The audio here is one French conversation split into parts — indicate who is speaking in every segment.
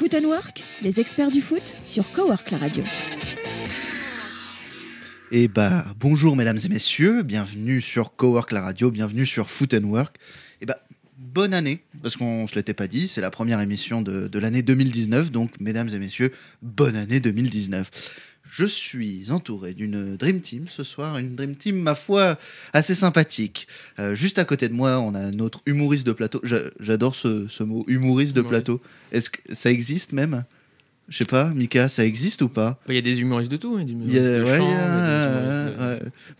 Speaker 1: Foot and Work, les experts du foot sur Cowork la radio.
Speaker 2: Et bah bonjour mesdames et messieurs, bienvenue sur Cowork la radio, bienvenue sur Foot and Work. Et bah bonne année, parce qu'on se l'était pas dit, c'est la première émission de l'année 2019, donc mesdames et messieurs, bonne année 2019 je suis entouré d'une Dream Team ce soir, une Dream Team, ma foi, assez sympathique. Euh, juste à côté de moi, on a notre humoriste de plateau. J'adore ce, mot, humoriste de plateau. Est-ce que ça existe même? Je sais pas, Mika, ça existe ou pas?
Speaker 3: Il y a des humoristes de tout.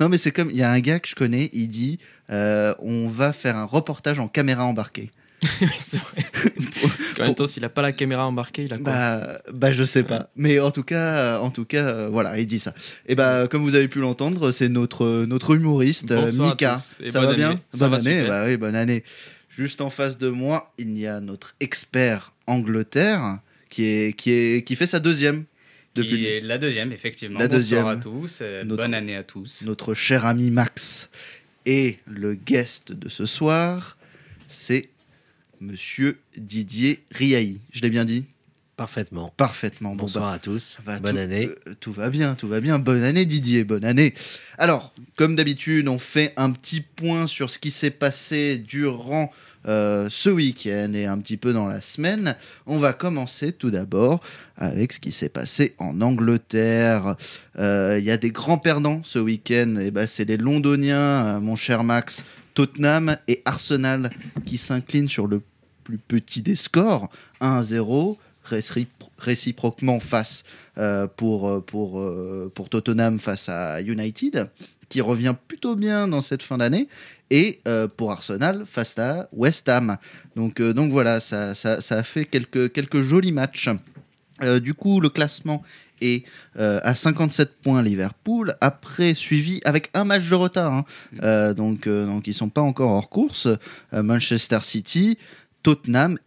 Speaker 2: Non, mais c'est comme, il y a un gars que je connais, il dit, euh, on va faire un reportage en caméra embarquée.
Speaker 3: c'est vrai. Parce qu'en même temps, s'il n'a pas la caméra embarquée, il a quoi
Speaker 2: bah, bah, je sais pas. Mais en tout cas, en tout cas euh, voilà, il dit ça. Et bah, comme vous avez pu l'entendre, c'est notre, notre humoriste, Mika. Ça va bien Bonne année. Bah, oui, bonne année. Juste en face de moi, il y a notre expert Angleterre qui, est, qui, est, qui fait sa deuxième
Speaker 4: depuis la deuxième, effectivement. La Bonsoir deuxième. à tous. Euh, bonne année à tous.
Speaker 2: Notre cher ami Max. Et le guest de ce soir, c'est Monsieur Didier Riahi. Je l'ai bien dit?
Speaker 5: Parfaitement.
Speaker 2: Parfaitement.
Speaker 5: Bonsoir bah, à tous. Bonne année.
Speaker 2: Euh, tout va bien, tout va bien. Bonne année Didier, bonne année. Alors, comme d'habitude, on fait un petit point sur ce qui s'est passé durant euh, ce week-end et un petit peu dans la semaine. On va commencer tout d'abord avec ce qui s'est passé en Angleterre. Euh, il y a des grands perdants ce week-end. Et ben, c'est les Londoniens, mon cher Max. Tottenham et Arsenal qui s'inclinent sur le plus petit des scores, 1-0 réciproquement face euh, pour, euh, pour, euh, pour Tottenham face à United, qui revient plutôt bien dans cette fin d'année, et pour Arsenal face à West Ham. Donc, donc voilà, ça, ça, ça, a fait quelques, quelques jolis matchs. du coup, le classement et euh, à 57 points Liverpool, après suivi avec un match de retard. Hein. Mm. Euh, donc, euh, donc ils sont pas encore hors course. Manchester City, Tottenham,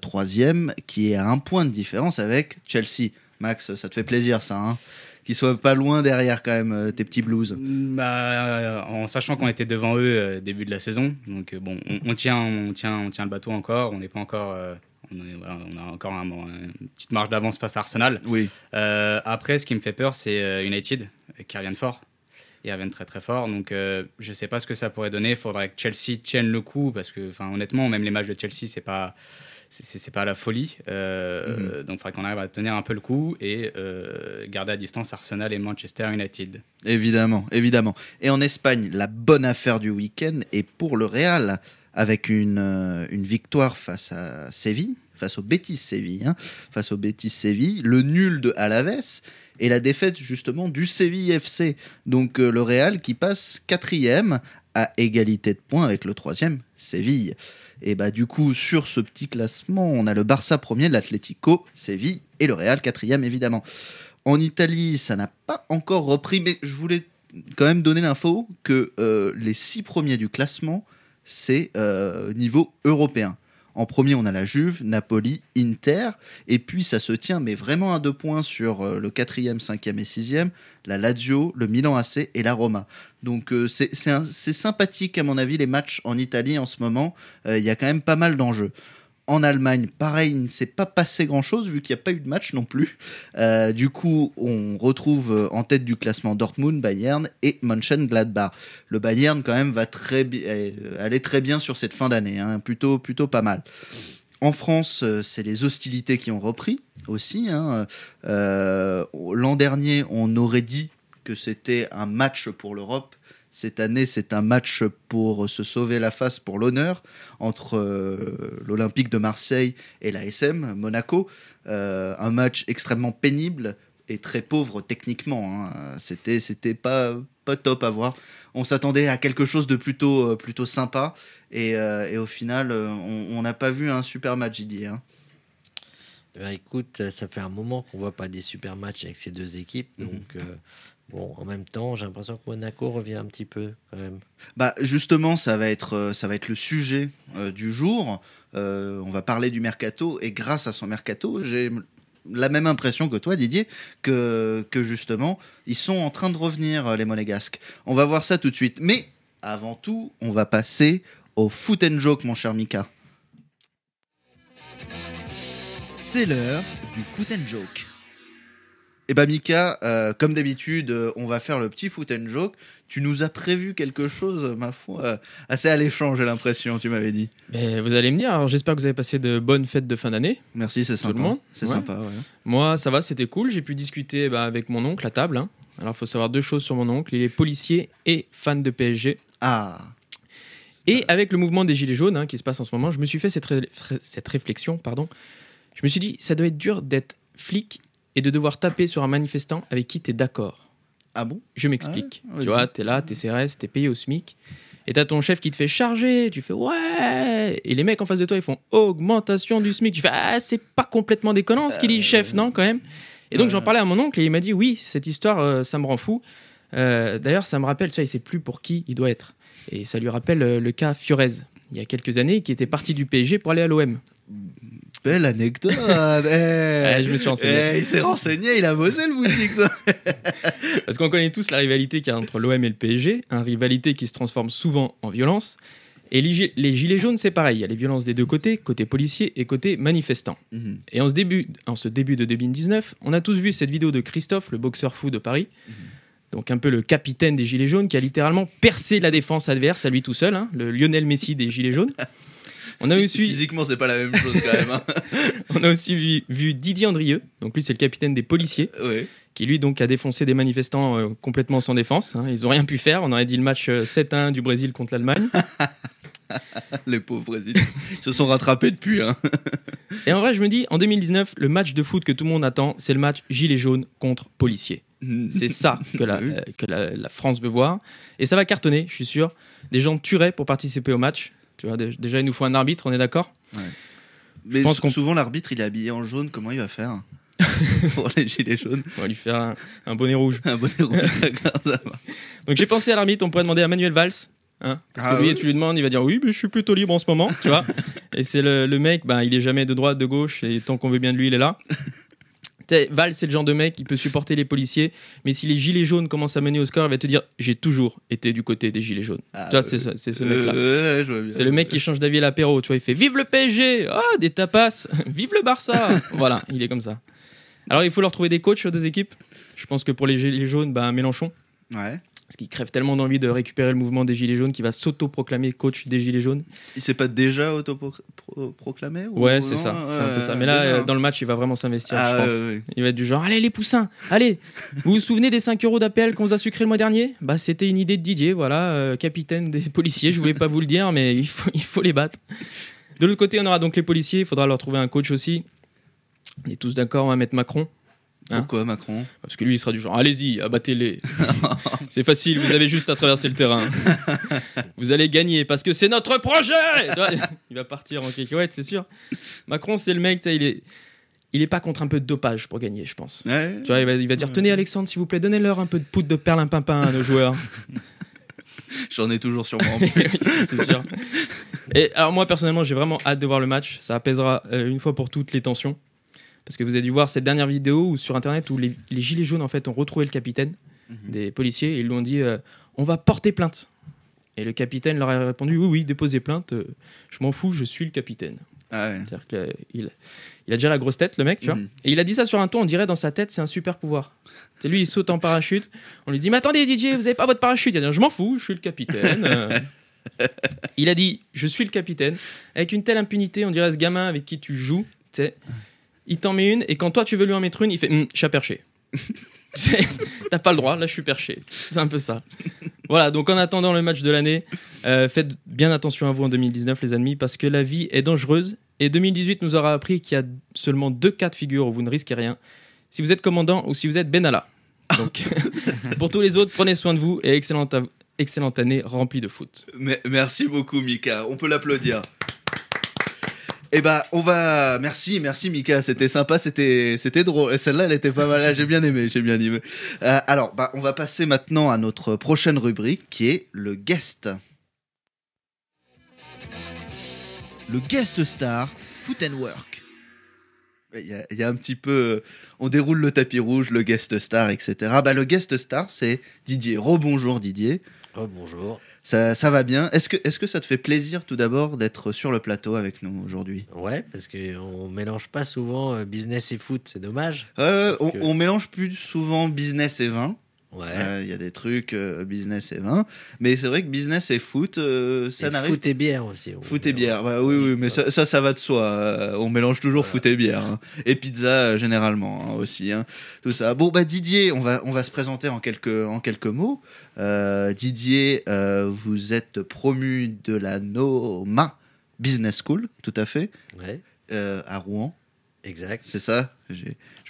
Speaker 2: troisième, qui est à un point de différence avec Chelsea. Max, ça te fait plaisir ça hein qu'ils soient pas loin derrière quand même tes petits Blues.
Speaker 4: Bah, en sachant qu'on était devant eux début de la saison, donc bon, on, tient, on tient, on tient le bateau encore. On n'est pas encore on, a encore une petite marge d'avance face à Arsenal.
Speaker 2: Oui.
Speaker 4: Euh, après, ce qui me fait peur, c'est euh, United qui reviennent fort. Ils reviennent très très fort. Donc, euh, je ne sais pas ce que ça pourrait donner. Il faudrait que Chelsea tienne le coup parce que, honnêtement, même les matchs de Chelsea, c'est pas c'est pas la folie. Mhm. Donc, il faudrait qu'on arrive à tenir un peu le coup et garder à distance Arsenal et Manchester United.
Speaker 2: Évidemment, évidemment. Et en Espagne, la bonne affaire du week-end est pour le Real avec une, une victoire face à Séville, face au Betis Séville, hein, face au Betis Séville, le nul de Alaves et la défaite justement du Séville FC. Donc euh, le Real qui passe quatrième à égalité de points avec le troisième Séville. Et bah du coup sur ce petit classement, on a le Barça premier, l'Atlético, Séville et le Real quatrième évidemment. En Italie, ça n'a pas encore repris, mais je voulais quand même donner l'info que euh, les six premiers du classement c'est euh, niveau européen. En premier, on a la Juve, Napoli, Inter, et puis ça se tient, mais vraiment à deux points sur euh, le quatrième, cinquième et sixième, la Lazio, le Milan AC et la Roma. Donc euh, c'est sympathique à mon avis les matchs en Italie en ce moment. Il y a quand même pas mal d'enjeux. En Allemagne, pareil, il ne s'est pas passé grand-chose vu qu'il n'y a pas eu de match non plus. Euh, du coup, on retrouve euh, en tête du classement Dortmund, Bayern et Mönchengladbach. Le Bayern, quand même, va très euh, aller très bien sur cette fin d'année, hein, plutôt, plutôt pas mal. En France, c'est les hostilités qui ont repris aussi. Hein. L'an dernier, on aurait dit que c'était un match pour l'Europe cette année, c'est un match pour se sauver la face pour l'honneur entre euh, l'Olympique de Marseille et la SM Monaco. Euh, un match extrêmement pénible et très pauvre techniquement. Hein. C'était, c'était pas, pas top à voir. On s'attendait à quelque chose de plutôt, euh, plutôt sympa et, au final, on n'a pas vu un super match, Didier. Hein.
Speaker 5: Ben, écoute, ça fait un moment qu'on voit pas des super matchs avec ces deux équipes, mhm. donc Bon, en même temps, j'ai l'impression que Monaco revient un petit peu quand même.
Speaker 2: Bah justement, ça va être, euh, le sujet euh, du jour. Euh, on va parler du mercato et grâce à son mercato, j'ai la même impression que toi, Didier, que, que justement, ils sont en train de revenir, les Monégasques. On va voir ça tout de suite. Mais avant tout, on va passer au foot and joke, mon cher Mika. C'est l'heure du foot and joke. Eh bah Mika, euh, comme d'habitude, euh, on va faire le petit foot and joke. Tu nous as prévu quelque chose, ma foi, euh, assez alléchant, j'ai l'impression, tu m'avais dit.
Speaker 3: Mais vous allez me dire, alors j'espère que vous avez passé de bonnes fêtes de fin d'année.
Speaker 2: Merci, c'est
Speaker 3: Tout le
Speaker 2: sympa.
Speaker 3: monde
Speaker 2: C'est
Speaker 3: Ouais.
Speaker 2: sympa, ouais.
Speaker 3: Moi, ça va, c'était cool. J'ai pu discuter bah, avec mon oncle à table. hein. Alors, il faut savoir deux choses sur mon oncle. Il est policier et fan de PSG.
Speaker 2: Ah,
Speaker 3: Et avec le mouvement des Gilets jaunes hein, qui se passe en ce moment, je me suis fait cette, ré- cette réflexion. pardon. Je me suis dit, ça doit être dur d'être flic et de devoir taper sur un manifestant avec qui tu es d'accord.
Speaker 2: ah bon?
Speaker 3: Je m'explique.
Speaker 2: Ah ouais,
Speaker 3: tu vois, t'es là, t'es CRS, t'es payé au SMIC. Et t'as ton chef qui te fait charger. Tu fais ouais. Et les mecs en face de toi, ils font augmentation du SMIC. Tu fais ah, c'est pas complètement déconnant ce qu'il dit, chef, non, quand même? Et donc j'en parlais à mon oncle et il m'a dit oui, cette histoire, euh, ça me rend fou. Euh, D'ailleurs, ça me rappelle, tu vois, il sait plus pour qui il doit être. Et ça lui rappelle euh, le cas Fiorez, il y a quelques années, qui était parti du PSG pour aller à l'OM.
Speaker 2: Belle anecdote eh.
Speaker 3: je me suis renseigné.
Speaker 2: Eh, Il s'est renseigné, il a bossé le boutique, ça
Speaker 3: Parce qu'on connaît tous la rivalité qu'il y a entre l'OM et le PSG, une rivalité qui se transforme souvent en violence. Et les gi- les gilets jaunes, c'est pareil. Il y a les violences des deux côtés, côté policier et côté manifestant.
Speaker 2: Mhm.
Speaker 3: Et en ce, début, en ce début de 2019, on a tous vu cette vidéo de Christophe, le boxeur fou de Paris. Donc un peu le capitaine des Gilets jaunes qui a littéralement percé la défense adverse à lui tout seul, hein, le Lionel Messi des Gilets jaunes. On a aussi,
Speaker 2: Physiquement, c'est pas la même chose quand même. hein.
Speaker 3: on a aussi vu, vu Didier Andrieux, donc lui c'est le capitaine des policiers,
Speaker 2: Ouais.
Speaker 3: qui lui donc a défoncé des manifestants euh, complètement sans défense. hein. Ils ont rien pu faire. On aurait dit le match euh, 7-1 du Brésil contre l'Allemagne.
Speaker 2: Les pauvres Brésiliens. Ils se sont rattrapés depuis. Hein.
Speaker 3: Et en vrai, je me dis, en 2019, le match de foot que tout le monde attend, c'est le match Gilets jaunes contre policiers. C'est ça que, la,
Speaker 2: Oui.
Speaker 3: euh, que la, la France veut voir. Et ça va cartonner, je suis sûr. Des gens tueraient pour participer au match. Tu vois, dé- déjà, il nous faut un arbitre, on est d'accord?
Speaker 2: Mais
Speaker 3: pense
Speaker 2: sou-
Speaker 3: qu'on-
Speaker 2: souvent, l'arbitre, il est habillé en jaune. Comment il va faire? Pour les gilets jaunes.
Speaker 3: On va lui faire un, un bonnet rouge.
Speaker 2: Un bonnet rouge.
Speaker 3: Donc j'ai pensé à l'arbitre, on pourrait demander à Manuel Valls. Hein, parce
Speaker 2: Ah
Speaker 3: que lui,
Speaker 2: oui
Speaker 3: tu lui demandes, il va dire oui, mais je suis plutôt libre en ce moment, tu vois. et c'est le, le mec, bah, il est jamais de droite, de gauche, et tant qu'on veut bien de lui, il est là. Valls, c'est le genre de mec qui peut supporter les policiers, mais si les gilets jaunes commencent à mener au score, il va te dire j'ai toujours été du côté des gilets jaunes.
Speaker 2: Ah,
Speaker 3: tu vois, c'est ce, mec-là.
Speaker 2: euh, ouais.
Speaker 3: C'est le mec qui change d'avis à l'apéro, tu vois, il fait vive le PSG, ah des tapas, vive le Barça. voilà, il est comme ça. Alors il faut leur trouver des coachs aux deux équipes. Je pense que pour les gilets jaunes, bah, Mélenchon,
Speaker 2: Ouais.
Speaker 3: Parce qu'il crève tellement d'envie de récupérer le mouvement des Gilets jaunes qu'il va s'auto-proclamer coach des Gilets jaunes.
Speaker 2: Il s'est pas déjà autoproclamé ou-
Speaker 3: Ouais, c'est ça. C'est un peu ça. Mais là, dans le match, il va vraiment s'investir,
Speaker 2: Ah,
Speaker 3: je pense. Il va être du genre Allez, les poussins, allez Vous vous souvenez des 5 euros d'appel qu'on vous a sucré le mois dernier? Bah, c'était une idée de Didier, voilà, euh, capitaine des policiers. Je voulais pas vous le dire, mais il faut, il faut les battre. De l'autre côté, on aura donc les policiers. Il faudra leur trouver un coach aussi. On est tous d'accord, on va mettre Macron. Hein
Speaker 2: Pourquoi Macron?
Speaker 3: Parce que lui, il sera du genre, allez-y, abattez-les. c'est facile, vous avez juste à traverser le terrain. vous allez gagner parce que c'est notre projet Il va partir en cacahuète, c'est sûr. Macron, c'est le mec, il est, il est pas contre un peu de dopage pour gagner, je pense.
Speaker 2: Ouais.
Speaker 3: Tu vois, il va, il va dire, tenez Alexandre, s'il vous plaît, donnez-leur un peu de poudre de perlimpinpin à nos joueurs.
Speaker 2: J'en ai toujours sur moi en
Speaker 3: Oui,
Speaker 2: plus.
Speaker 3: c'est sûr. Et alors moi personnellement, j'ai vraiment hâte de voir le match. Ça apaisera euh, une fois pour toutes les tensions. Parce que vous avez dû voir cette dernière vidéo où, sur internet où les, les gilets jaunes en fait ont retrouvé le capitaine
Speaker 2: Mhm.
Speaker 3: des policiers et ils lui ont dit euh, on va porter plainte. Et le capitaine leur a répondu oui oui déposez plainte. euh, je m'en fous, je suis le capitaine.
Speaker 2: Ah ouais.
Speaker 3: C'est-à-dire qu'il il a déjà la grosse tête le mec, tu vois.
Speaker 2: Mhm.
Speaker 3: Et il a dit ça sur un ton, on dirait dans sa tête c'est un super pouvoir. C'est lui il saute en parachute. On lui dit mais attendez DJ vous avez pas votre parachute. Il a dit je m'en fous, je suis le capitaine. Euh, il a dit je suis le capitaine avec une telle impunité, on dirait ce gamin avec qui tu joues, tu sais. Il t'en met une et quand toi tu veux lui en mettre une, il fait Hum, chat perché. C'est- T'as pas le droit, là je suis perché. C'est un peu ça. Voilà, donc en attendant le match de l'année, euh, faites bien attention à vous en 2019 les amis parce que la vie est dangereuse et 2018 nous aura appris qu'il y a seulement deux cas de figure où vous ne risquez rien. Si vous êtes commandant ou si vous êtes Benalla. Donc pour tous les autres, prenez soin de vous et excellente, excellente année remplie de foot.
Speaker 2: Mais- merci beaucoup, Mika. On peut l'applaudir. Eh bah, on va. Merci, merci, Mika. C'était sympa, c'était, c'était drôle. Et Celle-là, elle était pas mal. J'ai bien aimé, j'ai bien aimé. Euh, alors, bah, on va passer maintenant à notre prochaine rubrique, qui est le guest. Le guest star Foot and Work. Il y, a, il y a un petit peu. euh, On déroule le tapis rouge, le guest star, etc. Bah, le guest star, c'est Didier. Rebonjour, Didier.
Speaker 5: Oh, bonjour.
Speaker 2: Ça, ça va bien. Est-ce que, est que ça te fait plaisir tout d'abord d'être sur le plateau avec nous aujourd'hui?
Speaker 5: Ouais, parce qu'on mélange pas souvent euh, business et foot, c'est dommage.
Speaker 2: Euh, on,
Speaker 5: que-
Speaker 2: on mélange plus souvent business et vin.
Speaker 5: Ouais.
Speaker 2: Euh, Il y a des trucs euh, business et vin. Mais c'est vrai que business et foot, euh, ça n'arrive
Speaker 5: foot et bière aussi.
Speaker 2: Foot et bière, bah oui, oui, mais ça, ça, ça va de soi. Euh, on mélange toujours foot et bière. hein. Et pizza, euh, généralement, hein, aussi. hein. Tout ça. Bon, bah Didier, on va, on va se présenter en quelques, en quelques mots. Euh, Didier, euh, vous êtes promu de la NOMA Business School, tout à fait,
Speaker 5: Ouais,
Speaker 2: euh, à Rouen.
Speaker 5: exact.
Speaker 2: C'est ça?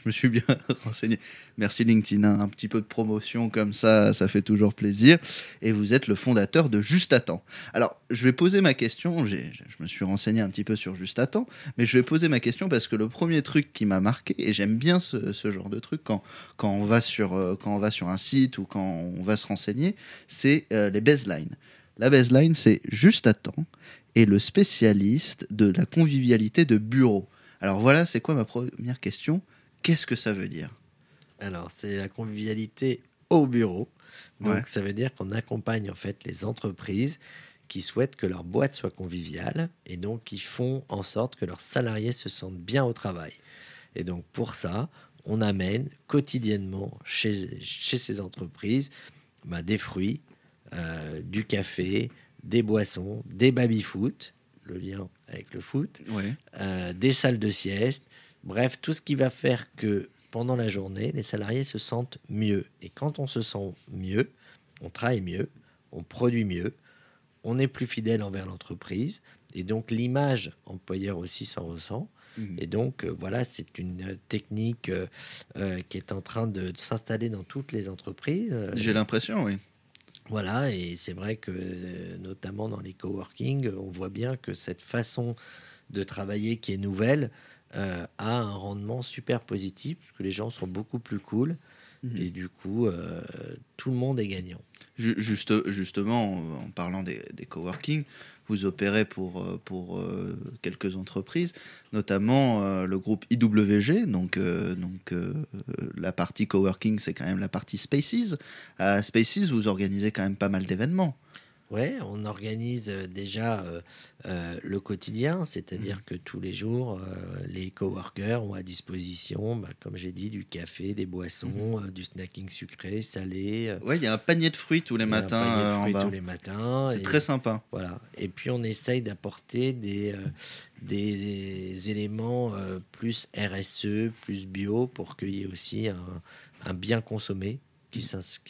Speaker 2: Je me suis bien renseigné. Merci LinkedIn, hein. un petit peu de promotion comme ça, ça fait toujours plaisir. Et vous êtes le fondateur de Juste à temps. Alors, je vais poser ma question, je me suis renseigné un petit peu sur Juste à temps, mais je vais poser ma question parce que le premier truc qui m'a marqué, et j'aime bien ce, genre de truc quand, quand, on va sur, euh, quand on va sur un site ou quand on va se renseigner, c'est euh, les baselines. La baseline, c'est Juste à temps et le spécialiste de la convivialité de bureau. Alors voilà, c'est quoi ma première question? Qu'est-ce que ça veut dire
Speaker 5: Alors, c'est la convivialité au bureau. Donc,
Speaker 2: Ouais.
Speaker 5: ça veut dire qu'on accompagne en fait les entreprises qui souhaitent que leur boîte soit conviviale et donc qui font en sorte que leurs salariés se sentent bien au travail. Et donc, pour ça, on amène quotidiennement chez, chez ces entreprises bah, des fruits, euh, du café, des boissons, des baby-foot, le lien avec le foot,
Speaker 2: Ouais.
Speaker 5: euh, des salles de sieste, bref, tout ce qui va faire que pendant la journée, les salariés se sentent mieux. Et quand on se sent mieux, on travaille mieux, on produit mieux, on est plus fidèle envers l'entreprise, et donc l'image employeur aussi s'en ressent.
Speaker 2: Mhm.
Speaker 5: Et donc, euh, voilà, c'est une technique euh, euh, qui est en train de, de s'installer dans toutes les entreprises.
Speaker 2: J'ai l'impression, oui.
Speaker 5: voilà, et c'est vrai que notamment dans les coworking, on voit bien que cette façon de travailler qui est nouvelle euh, a un rendement super positif, parce que les gens sont beaucoup plus cool,
Speaker 2: Mhm.
Speaker 5: et du coup, euh, tout le monde est gagnant.
Speaker 2: Ju- Juste, justement, en parlant des, des coworking, vous opérez pour, euh, pour euh, quelques entreprises, notamment euh, le groupe IWG. Donc, euh, donc euh, la partie coworking, c'est quand même la partie Spaces. À Spaces, vous organisez quand même pas mal d'événements.
Speaker 5: Ouais, on organise euh, déjà euh, euh, le quotidien, c'est-à-dire que tous les jours, euh, les coworkers ont à disposition, bah, comme j'ai dit, du café, des boissons, euh, du snacking sucré, salé.
Speaker 2: Ouais, il y a un panier de fruits tous les
Speaker 5: a un
Speaker 2: matins
Speaker 5: panier de
Speaker 2: en
Speaker 5: fruits
Speaker 2: bas.
Speaker 5: tous les matins.
Speaker 2: C'est très sympa.
Speaker 5: Voilà. Et puis on essaye d'apporter des, des, éléments plus RSE, plus bio, pour qu'il y ait aussi un, un bien consommé qui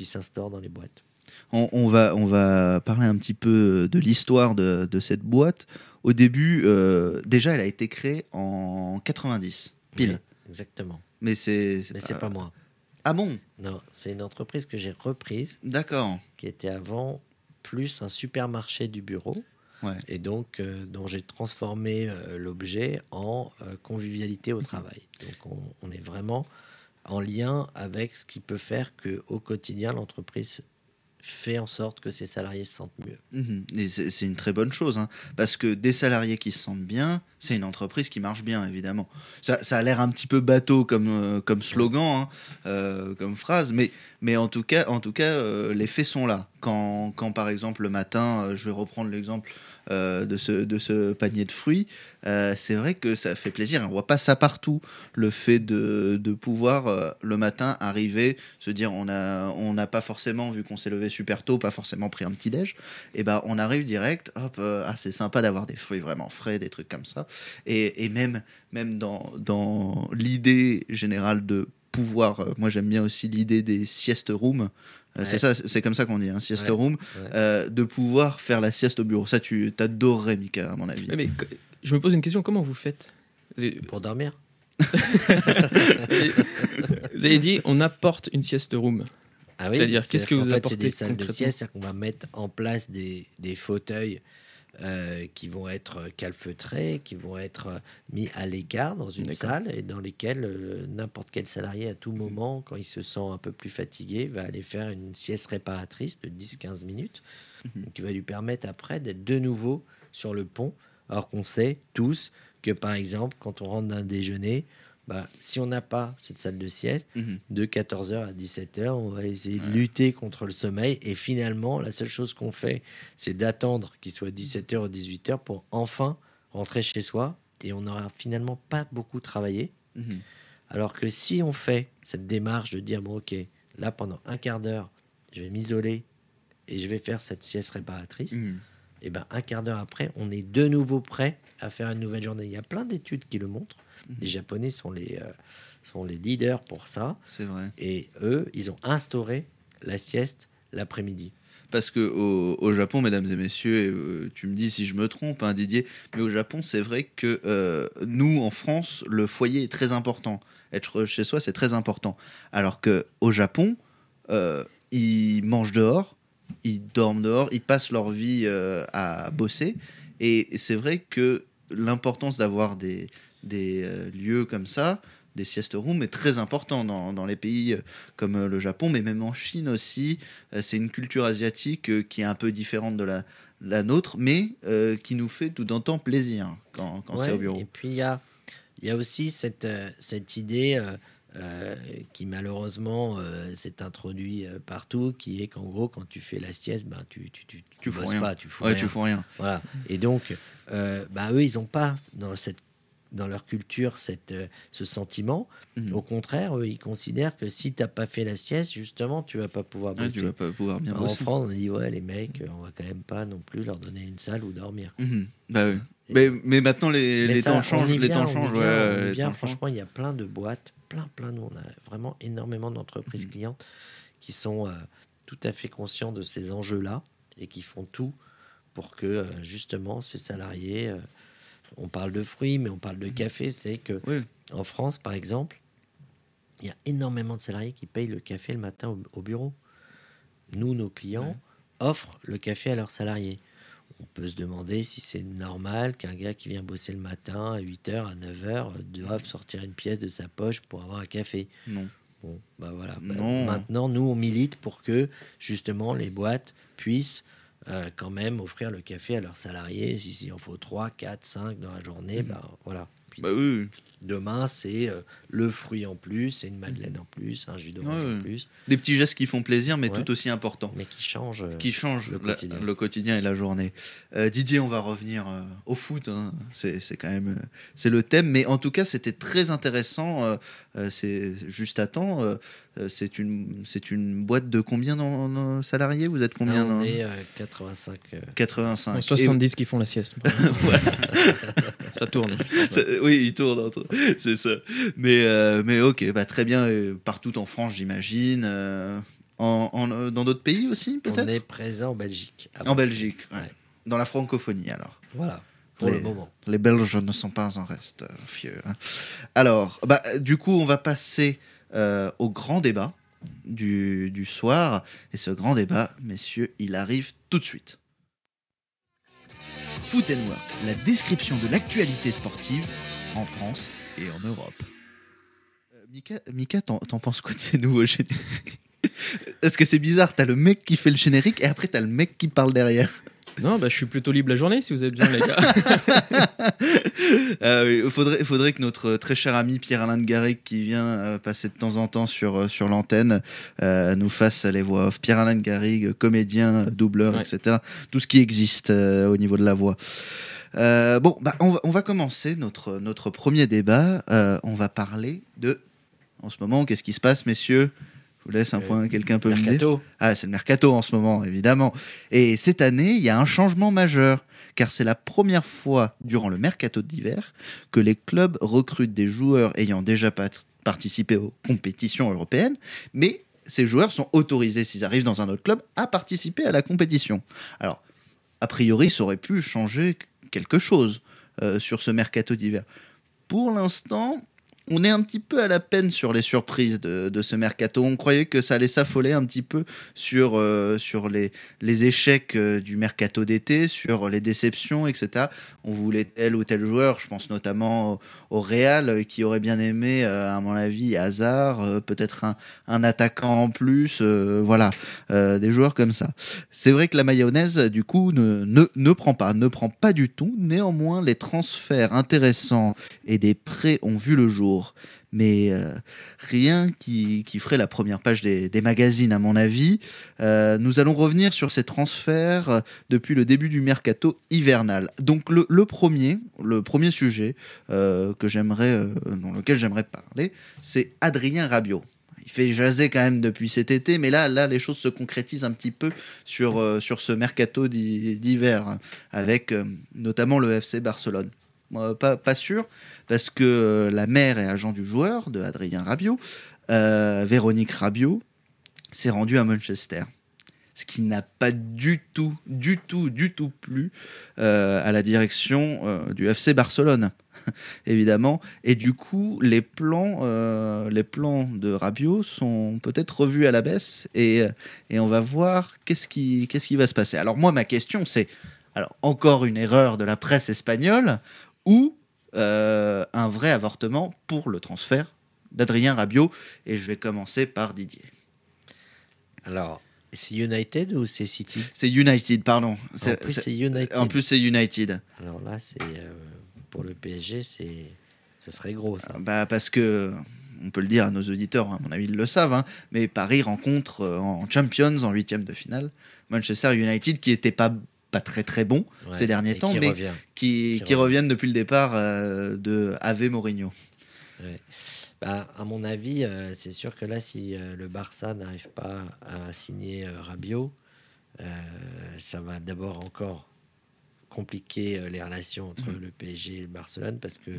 Speaker 5: s'instaure dans les boîtes.
Speaker 2: On, on va, on va parler un petit peu de l'histoire de, de cette boîte. Au début, euh, déjà, elle a été créée en 90, pile.
Speaker 5: Oui, exactement.
Speaker 2: Mais c'est.
Speaker 5: Mais c'est pas moi.
Speaker 2: Ah bon?
Speaker 5: Non, c'est une entreprise que j'ai reprise,
Speaker 2: D'accord.
Speaker 5: qui était avant plus un supermarché du bureau.
Speaker 2: Ouais.
Speaker 5: Et donc, euh, dont j'ai transformé euh, l'objet en convivialité au travail. Donc, on, on est vraiment en lien avec ce qui peut faire que au quotidien, l'entreprise fait en sorte que ses salariés se sentent mieux.
Speaker 2: Mhm. C'est une très bonne chose, hein, parce que des salariés qui se sentent bien, c'est une entreprise qui marche bien, évidemment. Ça, ça a l'air un petit peu bateau comme, euh, comme slogan, hein, euh, comme phrase, mais, mais en tout cas, en tout cas euh, les faits sont là. Quand, par exemple, le matin, euh, je vais reprendre l'exemple euh, de, ce, panier de fruits, euh, c'est vrai que ça fait plaisir. On voit pas ça partout, le fait de, pouvoir, le matin, arriver, se dire on n'a pas forcément, vu qu'on s'est levé super tôt, pas forcément pris un petit-déj, et ben on arrive direct, hop, ah, c'est sympa d'avoir des fruits vraiment frais, des trucs comme ça. Et, même, dans, dans l'idée générale de pouvoir, moi j'aime bien aussi l'idée des sieste rooms. Euh, C'est ça, c'est comme ça qu'on dit, un sieste
Speaker 5: Ouais.
Speaker 2: room,
Speaker 5: Ouais.
Speaker 2: euh, de pouvoir faire la sieste au bureau. Ça, tu t'adorerais, Mika, à mon avis.
Speaker 3: Mais je me pose une question comment vous faites?
Speaker 5: Pour dormir
Speaker 3: vous avez dit on apporte une sieste room.
Speaker 5: Ah oui,
Speaker 3: C'est-à-dire, qu'est-ce que vous
Speaker 5: fait,
Speaker 3: apportez
Speaker 5: C'est des salles de sieste, c'est-à-dire qu'on va mettre en place des, des fauteuils euh, qui vont être calfeutrés, qui vont être mis à l'écart dans une salle et dans lesquels euh, n'importe quel salarié à tout moment, quand il se sent un peu plus fatigué, va aller faire une sieste réparatrice de 10-15 minutes,
Speaker 2: Mhm.
Speaker 5: qui va lui permettre après d'être de nouveau sur le pont, alors qu'on sait tous que par exemple, quand on rentre d'un déjeuner, bah, si on n'a pas cette salle de sieste,
Speaker 2: Mhm.
Speaker 5: de 14h à 17h, on va essayer de lutter contre le sommeil. Et finalement, la seule chose qu'on fait, c'est d'attendre qu'il soit 17h ou 18h pour enfin rentrer chez soi. Et on n'aura finalement pas beaucoup travaillé.
Speaker 2: Mhm.
Speaker 5: Alors que si on fait cette démarche de dire, bon, ok, là, pendant un quart d'heure, je vais m'isoler et je vais faire cette sieste réparatrice,
Speaker 2: Mhm.
Speaker 5: et ben un quart d'heure après, on est de nouveau prêt à faire une nouvelle journée. Il y a plein d'études qui le montrent.
Speaker 2: Mhm.
Speaker 5: Les Japonais sont les, euh, sont les leaders pour ça.
Speaker 2: C'est vrai.
Speaker 5: Et eux, ils ont instauré la sieste l'après-midi.
Speaker 2: Parce que au, au Japon, mesdames et messieurs, et, euh, tu me dis si je me trompe, hein, Didier, mais au Japon, c'est vrai que euh, nous, en France, le foyer est très important. Être chez soi, c'est très important. Alors que au Japon, euh, ils mangent dehors, ils dorment dehors, ils passent leur vie à bosser. Et c'est vrai que l'importance d'avoir des, des euh, lieux comme ça, des sieste rooms, est très important dans, dans les pays euh, comme euh, le Japon, mais même en Chine aussi. C'est une culture asiatique qui est un peu différente de la, la nôtre, mais euh, qui nous fait tout d'un temps plaisir quand, quand c'est au bureau.
Speaker 5: Et puis il y a, y a aussi cette, cette idée euh, euh, qui malheureusement s'est introduite partout, qui est qu'en gros, quand tu fais la sieste, ben, tu, tu, tu,
Speaker 2: Tu fous
Speaker 5: bosses
Speaker 2: rien.
Speaker 5: pas, tu fous
Speaker 2: Ouais,
Speaker 5: rien.
Speaker 2: tu fous rien.
Speaker 5: Voilà. Et donc, bah, eux, ils n'ont pas dans, cette, dans leur culture cette, euh, ce sentiment.
Speaker 2: Mhm.
Speaker 5: Au contraire, eux, ils considèrent que si tu n'as pas fait la sieste, justement, tu vas pas pouvoir
Speaker 2: Ouais,
Speaker 5: bosser.
Speaker 2: tu vas pas pouvoir bien
Speaker 5: en
Speaker 2: bosser.
Speaker 5: France, on dit, ouais, les mecs, on va quand même pas non plus leur donner une salle où dormir.
Speaker 2: Bah oui. Mais, mais maintenant, les,
Speaker 5: Mais
Speaker 2: les
Speaker 5: ça,
Speaker 2: temps changent. Les temps changent. ouais, les temps.
Speaker 5: Franchement, il y a plein de boîtes, plein, plein. Nous, on a vraiment énormément d'entreprises
Speaker 2: Mhm.
Speaker 5: clientes qui sont euh, tout à fait conscients de ces enjeux-là et qui font tout pour que, euh, justement, ces salariés. euh, on parle de fruits, mais on parle de café. C'est que
Speaker 2: Oui.
Speaker 5: en France, par exemple, il y a énormément de salariés qui payent le café le matin au, au bureau. Nous, nos clients, offrent le café à leurs salariés. On peut se demander si c'est normal qu'un gars qui vient bosser le matin à 8h, à 9h, doive sortir une pièce de sa poche pour avoir un café.
Speaker 2: Non.
Speaker 5: Bon, bah voilà. Bah,
Speaker 2: Non.
Speaker 5: maintenant, nous, on milite pour que justement les boîtes puissent euh, quand même offrir le café à leurs salariés. Si, si en faut 3, 4, 5 dans la journée, bah voilà. Puis
Speaker 2: Bah oui.
Speaker 5: demain, c'est euh, le fruit en plus, c'est une madeleine en plus, un jus d'orange
Speaker 2: Ouais,
Speaker 5: en plus,
Speaker 2: Des petits gestes qui font plaisir, mais
Speaker 5: Ouais.
Speaker 2: tout aussi importants.
Speaker 5: mais qui changent. euh,
Speaker 2: qui changent
Speaker 5: le
Speaker 2: la-
Speaker 5: quotidien.
Speaker 2: le quotidien et la journée. Euh, Didier, on va revenir au foot. hein. C'est quand même c'est le thème, mais en tout cas, c'était très intéressant. c'est juste à temps. Euh, c'est une c'est une boîte de combien dans, dans salariés? Vous êtes
Speaker 5: Là,
Speaker 2: combien
Speaker 5: on
Speaker 2: dans
Speaker 5: est euh, 85. euh,
Speaker 2: 85.
Speaker 3: Bon,
Speaker 2: Et-
Speaker 3: 70 qui font la sieste. ça tourne.
Speaker 2: Ça- oui, il tourne entre. C'est ça. Mais, euh, mais ok, bah, très bien. euh, partout en France, j'imagine. euh, en, en- euh, dans d'autres pays aussi,
Speaker 5: on
Speaker 2: peut-être
Speaker 5: est présent en Belgique.
Speaker 2: En. Belgique, ouais.
Speaker 5: Ouais.
Speaker 2: Dans la francophonie, alors.
Speaker 5: Voilà, pour
Speaker 2: Les-
Speaker 5: le moment.
Speaker 2: Les Belges ne sont pas en reste, euh, fieux. hein. Alors, bah, du coup, on va passer euh, au grand débat du, du soir. Et ce grand débat, messieurs, il arrive tout de suite. Foot and Work, la description de l'actualité sportive en France et en Europe. Euh, Mika, Mika, t'en penses quoi de ces nouveaux génériques? Est-ce que c'est bizarre? T'as le mec qui fait le générique et après t'as le mec qui parle derrière.
Speaker 3: Non, bah, je suis plutôt libre la journée si vous êtes bien, les gars.
Speaker 2: Euh, il faudrait, faudrait que notre très cher ami Pierre-Alain de Garrigue, qui vient euh, passer de temps en temps sur, euh, sur l'antenne, euh, nous fasse les voix off. Pierre-Alain de Garrigue, comédien, doubleur,
Speaker 3: Ouais.
Speaker 2: etc. Tout ce qui existe euh, au niveau de la voix. Euh, bon, bah, on, va, on va commencer notre, notre premier débat. Euh, on va parler de. En ce moment, qu'est-ce qui se passe, messieurs? Je vous laisse un
Speaker 5: Euh,
Speaker 2: point, quelqu'un peut me dire.
Speaker 5: Mercato.
Speaker 2: Ah, c'est le mercato en ce moment, évidemment. Et cette année, il y a un changement majeur, car c'est la première fois durant le mercato d'hiver que les clubs recrutent des joueurs ayant déjà participé aux compétitions européennes, mais ces joueurs sont autorisés, s'ils arrivent dans un autre club, à participer à la compétition. Alors, a priori, ça aurait pu changer quelque chose euh, sur ce mercato d'hiver. Pour l'instant, on est un petit peu à la peine sur les surprises de, ce mercato. On croyait que ça allait s'affoler un petit peu sur, euh, sur les, les échecs euh, du mercato d'été, sur les déceptions, etc. On voulait tel ou tel joueur, je pense notamment au, Real, euh, qui aurait bien aimé, à mon avis, Hazard, peut-être un, un attaquant en plus, voilà, des joueurs comme ça. C'est vrai que la mayonnaise, du coup, ne, ne prend pas, ne prend pas du tout. Néanmoins, les transferts intéressants et des prêts ont vu le jour Mais euh, rien qui, ferait la première page des, magazines, à mon avis. Euh, nous allons revenir sur ces transferts euh, depuis le début du mercato hivernal. Donc le, premier, le premier sujet que j'aimerais, dans lequel j'aimerais parler, c'est Adrien Rabiot. Il fait jaser quand même depuis cet été, mais là, là les choses se concrétisent un petit peu sur, sur ce mercato d'hi- d'hiver, avec notamment le FC Barcelone. Moi, pas, sûr, parce que euh, la mère et agent du joueur, de Adrien Rabiot, euh, Véronique Rabiot, s'est rendue à Manchester. Ce qui n'a pas du tout, du tout, du tout plu euh, à la direction euh, du FC Barcelone, évidemment. Et du coup, les plans, euh, les plans de Rabiot sont peut-être revus à la baisse et, et on va voir qu'est-ce qui, qu'est-ce qui va se passer. Alors moi, ma question, c'est alors encore une erreur de la presse espagnole ou euh, un vrai avortement pour le transfert d'Adrien Rabiot Et je vais commencer par Didier.
Speaker 5: Alors, c'est United ou c'est City?
Speaker 2: C'est United, pardon.
Speaker 5: En plus,
Speaker 2: c'est-
Speaker 5: c'est United.
Speaker 2: En plus, c'est United.
Speaker 5: Alors là, c'est euh, pour le PSG, c'est ça serait gros ça.
Speaker 2: Bah, parce que, on peut le dire à nos auditeurs, à mon avis, ils le savent, hein, mais Paris rencontre euh, en Champions, en huitième de finale, Manchester United, qui n'était pas, pas très très bon
Speaker 5: Ouais,
Speaker 2: ces derniers temps,
Speaker 5: qui
Speaker 2: mais
Speaker 5: revient.
Speaker 2: qui,
Speaker 5: qui
Speaker 2: qui
Speaker 5: revient.
Speaker 2: reviennent depuis le départ euh, de Ave Mourinho.
Speaker 5: Bah, à mon avis, euh, c'est sûr que là, si euh, le Barça n'arrive pas à signer Rabiot, ça va d'abord encore compliquer les relations entre
Speaker 2: Mhm.
Speaker 5: le PSG et le Barcelone parce que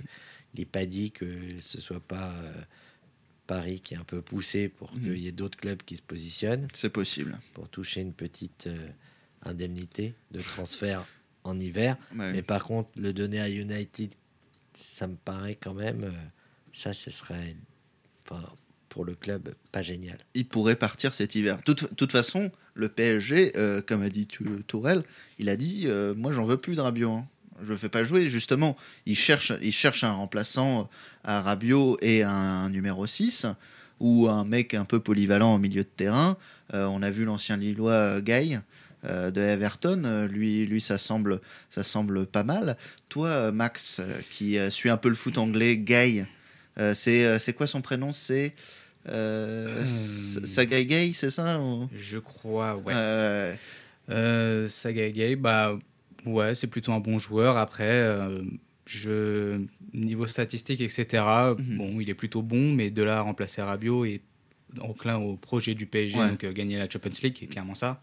Speaker 5: il n'est pas dit que ce soit pas Paris qui est un peu poussé pour
Speaker 2: Mhm.
Speaker 5: qu'il y ait d'autres clubs qui se positionnent
Speaker 2: C'est possible.
Speaker 5: pour toucher une petite indemnité de transfert en hiver.
Speaker 2: Ouais.
Speaker 5: Mais par contre, le donner à United, ça me paraît quand même, euh, ça, ce serait, enfin, pour le club, pas génial.
Speaker 2: il pourrait partir cet hiver. De toute, toute façon, le PSG, euh, comme a dit Tou- Tourelle, il a dit euh, Moi, j'en veux plus de Rabiot. hein. Je ne fais pas jouer. Justement, il cherche, il cherche un remplaçant à Rabiot et un, numéro 6 ou un mec un peu polyvalent au milieu de terrain. Euh, on a vu l'ancien Lillois Guy. Euh, de Everton, Euh, lui, lui ça, semble, ça semble pas mal. Toi, euh, Max, qui suit un peu le foot anglais, euh, c'est quoi son prénom? C'est euh, Sagai Gay, c'est ça ou-
Speaker 4: Je crois, ouais.
Speaker 2: Euh,
Speaker 4: Euh, Saga Gay, bah ouais, c'est plutôt un bon joueur. Après, je niveau statistique, etc.
Speaker 2: Mhm.
Speaker 4: Bon, il est plutôt bon, mais de là à remplacer Rabiot et enclin au projet du PSG,
Speaker 2: Ouais.
Speaker 4: donc gagner la Champions League, c'est clairement ça.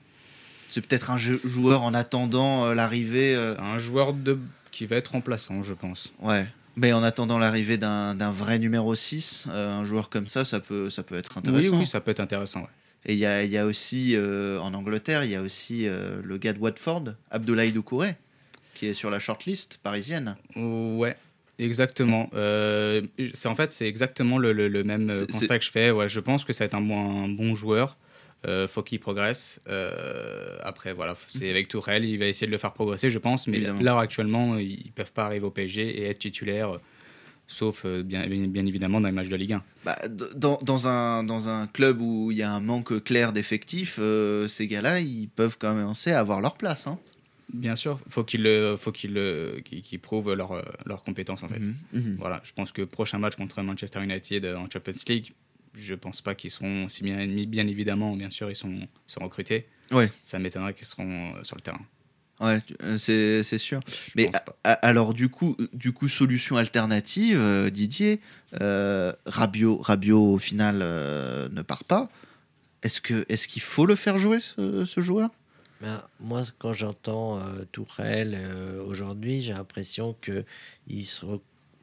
Speaker 2: C'est peut-être un joueur en attendant euh, l'arrivée. euh,
Speaker 4: un joueur de qui va être remplaçant, je pense.
Speaker 2: ouais. Mais en attendant l'arrivée d'un vrai numéro 6, euh, un joueur comme ça, ça peut, ça peut être
Speaker 4: Oui,
Speaker 2: intéressant.
Speaker 4: oui, ça peut être intéressant. ouais.
Speaker 2: Et il y a, il y a aussi, euh, en Angleterre, il y a aussi euh, le gars de Watford, Abdoulaye Doucouré, qui est sur la shortlist parisienne.
Speaker 4: Ouais, exactement. Euh, c'est en fait c'est exactement le, le- le même constat que je fais. Ouais, je pense que ça va être un bon joueur. Euh, faut qu'il progresse. Euh, après voilà, c'est avec Tourelle, il va essayer de le faire progresser, je pense. Mais
Speaker 2: Évidemment.
Speaker 4: là actuellement, ils peuvent pas arriver au PSG et être titulaires, euh, sauf euh, bien, bien, évidemment dans les matchs de Ligue 1.
Speaker 2: Bah, dans, dans un, dans un club où il y a un manque clair d'effectifs, euh, ces gars-là, ils peuvent commencer à avoir leur place. Hein.
Speaker 4: Bien sûr, faut qu'ils le- faut qu'ils qu'ils prouvent leur, compétences en fait.
Speaker 2: Mhm, mhm.
Speaker 4: Voilà, je pense que prochain match contre Manchester United en Champions League, je pense pas qu'ils seront si bien ennemis. Bien évidemment, bien sûr, ils sont, ils sont recrutés.
Speaker 2: Ouais.
Speaker 4: Ça m'étonnerait qu'ils seront euh, sur le terrain.
Speaker 2: Ouais, euh, c'est c'est sûr.
Speaker 4: Je
Speaker 2: Mais a- alors du coup, du coup, solution alternative, euh, Didier, euh, Rabiot, Rabiot au final euh, ne part pas. Est-ce que est-ce qu'il faut le faire jouer ce, ce joueur?
Speaker 5: Ben, moi, quand j'entends euh, Tourelle euh, aujourd'hui, j'ai l'impression que il se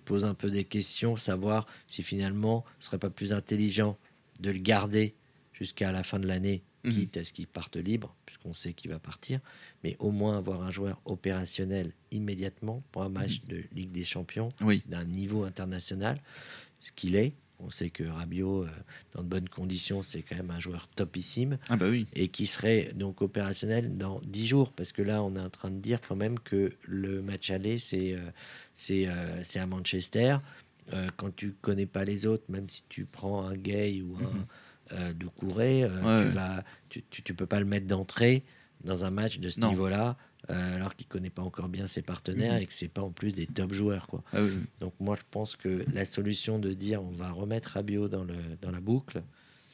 Speaker 5: pose un peu des questions, savoir si finalement ce serait pas plus intelligent de le garder jusqu'à la fin de l'année,
Speaker 2: Mhm.
Speaker 5: quitte à ce qu'il parte libre, puisqu'on sait qu'il va partir, mais au moins avoir un joueur opérationnel immédiatement pour un match de Ligue des Champions
Speaker 2: Oui.
Speaker 5: d'un niveau international, ce qu'il est. On sait que Rabiot, euh, dans de bonnes conditions, c'est quand même un joueur topissime
Speaker 2: Ah bah oui.
Speaker 5: et qui serait donc opérationnel dans 10 jours. Parce que là, on est en train de dire quand même que le match aller, c'est euh, c'est euh, à Manchester. Quand tu connais pas les autres, même si tu prends un Gay ou un
Speaker 2: Mhm.
Speaker 5: Doucouré, euh,
Speaker 2: Ouais,
Speaker 5: tu,
Speaker 2: ouais.
Speaker 5: vas, tu, tu, tu peux pas le mettre d'entrée dans un match de ce niveau-là, euh, alors qu'il connaît pas encore bien ses partenaires
Speaker 2: Mhm.
Speaker 5: et que c'est pas en plus des top joueurs. Quoi.
Speaker 2: Ah oui.
Speaker 5: Donc moi, je pense que la solution de dire on va remettre Rabiot dans, le, dans la boucle,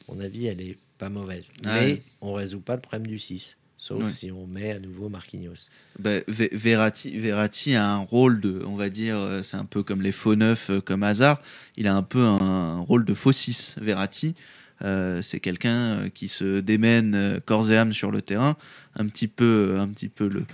Speaker 5: mon avis, elle est pas mauvaise.
Speaker 2: Ah
Speaker 5: Mais
Speaker 2: ouais.
Speaker 5: on résout pas le problème du 6, sauf
Speaker 2: Ouais.
Speaker 5: si on met à nouveau Marquinhos.
Speaker 2: Ve- Verratti, Verratti a un rôle de, on va dire, euh, c'est un peu comme les faux neufs, euh, comme Hazard. Il a un peu un, un rôle de faux 6. Verratti, Euh, c'est quelqu'un euh, qui se démène euh, corps et âme sur le terrain, un petit peu, un petit peu le,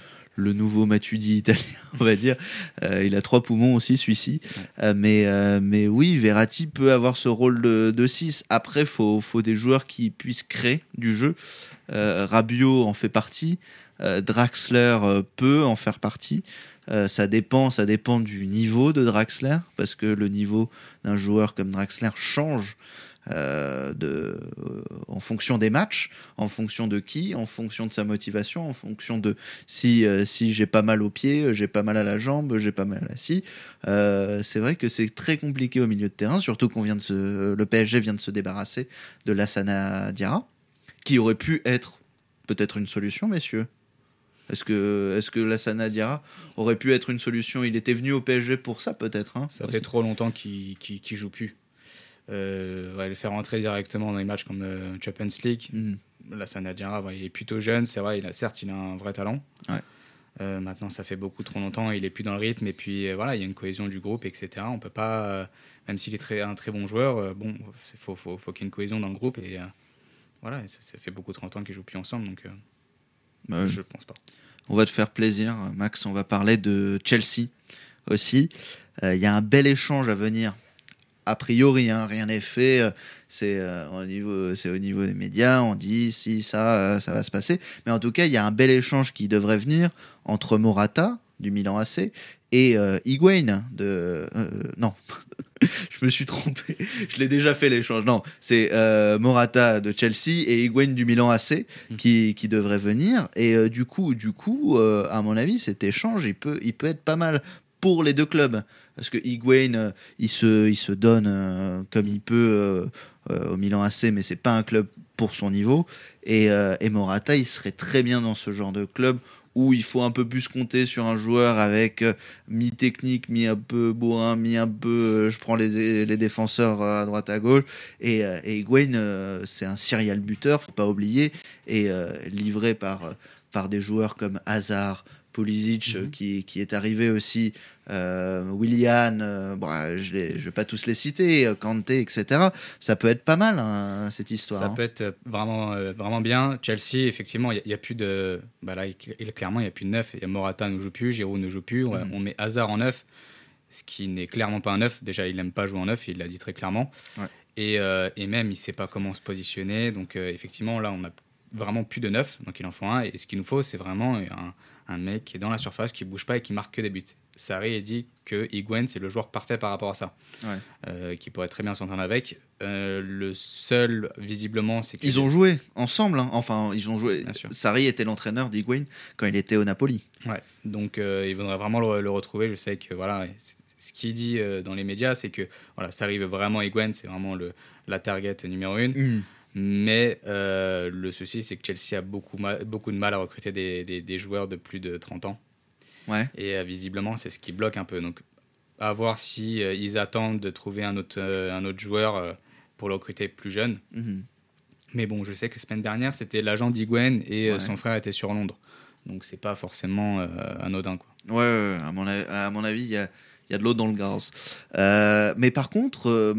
Speaker 2: le nouveau Matuidi italien, on va dire. Euh, il a trois poumons aussi, celui-ci. Euh, mais, euh, mais oui, Verratti peut avoir ce rôle de 6. Après, il faut, faut des joueurs qui puissent créer du jeu. Rabiot en fait partie. Draxler peut en faire partie. Ça dépend, ça dépend du niveau de Draxler, parce que le niveau d'un joueur comme Draxler change euh, euh, en fonction des matchs, en fonction de qui, en fonction de sa motivation, en fonction de si, euh, si j'ai pas mal au pied, j'ai pas mal à la jambe, j'ai pas mal à la scie. C'est vrai que c'est très compliqué au milieu de terrain, surtout qu'on vient de le PSG vient de se débarrasser de Lassana Diarra, qui aurait pu être peut-être une solution, messieurs. Est-ce que, est-ce que Lassana Diarra aurait pu être une solution? Il était venu au PSG pour ça, peut-être. hein,
Speaker 4: Ça fait trop longtemps qu'il qu'il joue plus. Euh, ouais, le faire rentrer directement dans les matchs comme euh, Champions League,
Speaker 2: Mhm.
Speaker 4: là, ça Diarra, ouais, il est plutôt jeune, c'est vrai, il a, certes, il a un vrai talent.
Speaker 2: Ouais.
Speaker 4: Euh, maintenant, ça fait beaucoup trop longtemps, il est plus dans le rythme, et puis euh, voilà, il y a une cohésion du groupe, etc. On peut pas, euh, même s'il est très, un très bon joueur, bon, il faut, faut, faut qu'il y ait une cohésion dans le groupe, et voilà, et ça, ça fait beaucoup trop longtemps qu'ils jouent plus ensemble, donc
Speaker 2: Bah,
Speaker 4: je pense pas.
Speaker 2: On va te faire plaisir, Max. On va parler de Chelsea aussi. Il y a un bel échange à venir. A priori, hein, rien n'est fait. Euh, C'est euh, au niveau, c'est au niveau des médias. On dit si ça, euh, ça va se passer. Mais en tout cas, il y a un bel échange qui devrait venir entre Morata du Milan AC et euh, Higuain de. non, je me suis trompé. Je l'ai déjà fait l'échange. Non, c'est Morata de Chelsea et Higuain du Milan AC qui, qui devrait venir. Et du coup, du coup, à mon avis, cet échange, il peut, il peut être pas mal pour les deux clubs. Parce que Higuain, euh, il, se, il se donne euh, comme il peut euh, au Milan AC, mais c'est pas un club pour son niveau. Et, Morata, il serait très bien dans ce genre de club où il faut un peu plus compter sur un joueur avec mi-technique, mi un peu bourrin, mi un peu je prends les, défenseurs à droite à gauche. Et, et c'est un serial buteur, faut pas oublier, et livré par, par des joueurs comme Hazard, Pulisic euh, qui, qui est arrivé aussi, euh, Willian, euh, bon, euh, je ne vais pas tous les citer, Kanté, etc. Ça peut être pas mal hein, cette histoire.
Speaker 4: Ça
Speaker 2: hein.
Speaker 4: peut être vraiment, euh, vraiment bien. Chelsea, effectivement, il n'y a, plus de. Bah là, il- clairement, il n'y a plus de neuf. Y a Morata ne joue plus, Giroud ne joue plus. On,
Speaker 2: Mhm.
Speaker 4: on met Hazard en neuf, ce qui n'est clairement pas un neuf. Déjà, il n'aime pas jouer en neuf, il l'a dit très clairement.
Speaker 2: Ouais.
Speaker 4: Et, et même, il ne sait pas comment se positionner. Donc, effectivement, là, on n'a vraiment plus de neuf. Donc, il en faut un. Et ce qu'il nous faut, c'est vraiment un, un mec qui est dans la surface, qui bouge pas et qui marque que des buts. Sarri a dit que Higuain, c'est le joueur parfait par rapport à ça.
Speaker 2: Ouais.
Speaker 4: Euh, qui pourrait très bien s'entendre avec. Euh, le seul, visiblement, c'est qu'ils
Speaker 2: Ils ont joué ensemble, hein. enfin ils ont joué. Sarri était l'entraîneur d'Higuain quand il était au Napoli.
Speaker 4: Ouais, donc euh, il faudrait vraiment le, le retrouver. Je sais que voilà, ce qu'il dit dans les médias, c'est que voilà, ça arrive vraiment Higuain, c'est vraiment le, la target numéro une. Mais euh, le souci, c'est que Chelsea a beaucoup, de mal à recruter des, des- des joueurs de plus de 30 ans.
Speaker 2: Ouais.
Speaker 4: Et euh, visiblement, c'est ce qui bloque un peu. Donc, à voir si euh, ils attendent de trouver un autre, un autre joueur pour le recruter plus jeune.
Speaker 2: Mhm.
Speaker 4: Mais bon, je sais que semaine dernière, c'était l'agent d'Higuain et
Speaker 2: Ouais.
Speaker 4: son frère était sur Londres. Donc, c'est pas forcément anodin. Quoi.
Speaker 2: Ouais, ouais, ouais, à mon, avis- à mon avis, il y a, il y a de l'eau dans le gaz. Euh, mais par contre, euh,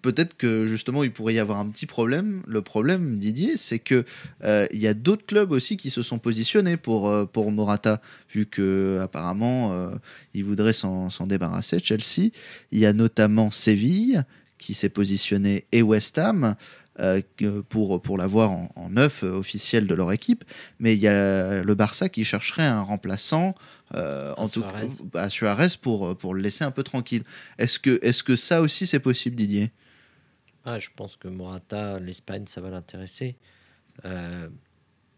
Speaker 2: peut-être que justement, il pourrait y avoir un petit problème. Le problème, Didier, c'est que euh, y a d'autres clubs aussi qui se sont positionnés pour, pour Morata, vu que apparemment, il voudrait s'en s'en débarrasser. Chelsea, il y a notamment Séville qui s'est positionné et West Ham. Euh, pour, pour l'avoir en, en neuf euh, officiel de leur équipe, mais il y a le Barça qui chercherait un remplaçant euh, en tout
Speaker 5: Suarez.
Speaker 2: bah, Suarez pour, pour le laisser un peu tranquille. Est-ce que, est que ça aussi c'est possible, Didier?
Speaker 5: Ah, je pense que Morata, l'Espagne, ça va l'intéresser. Euh,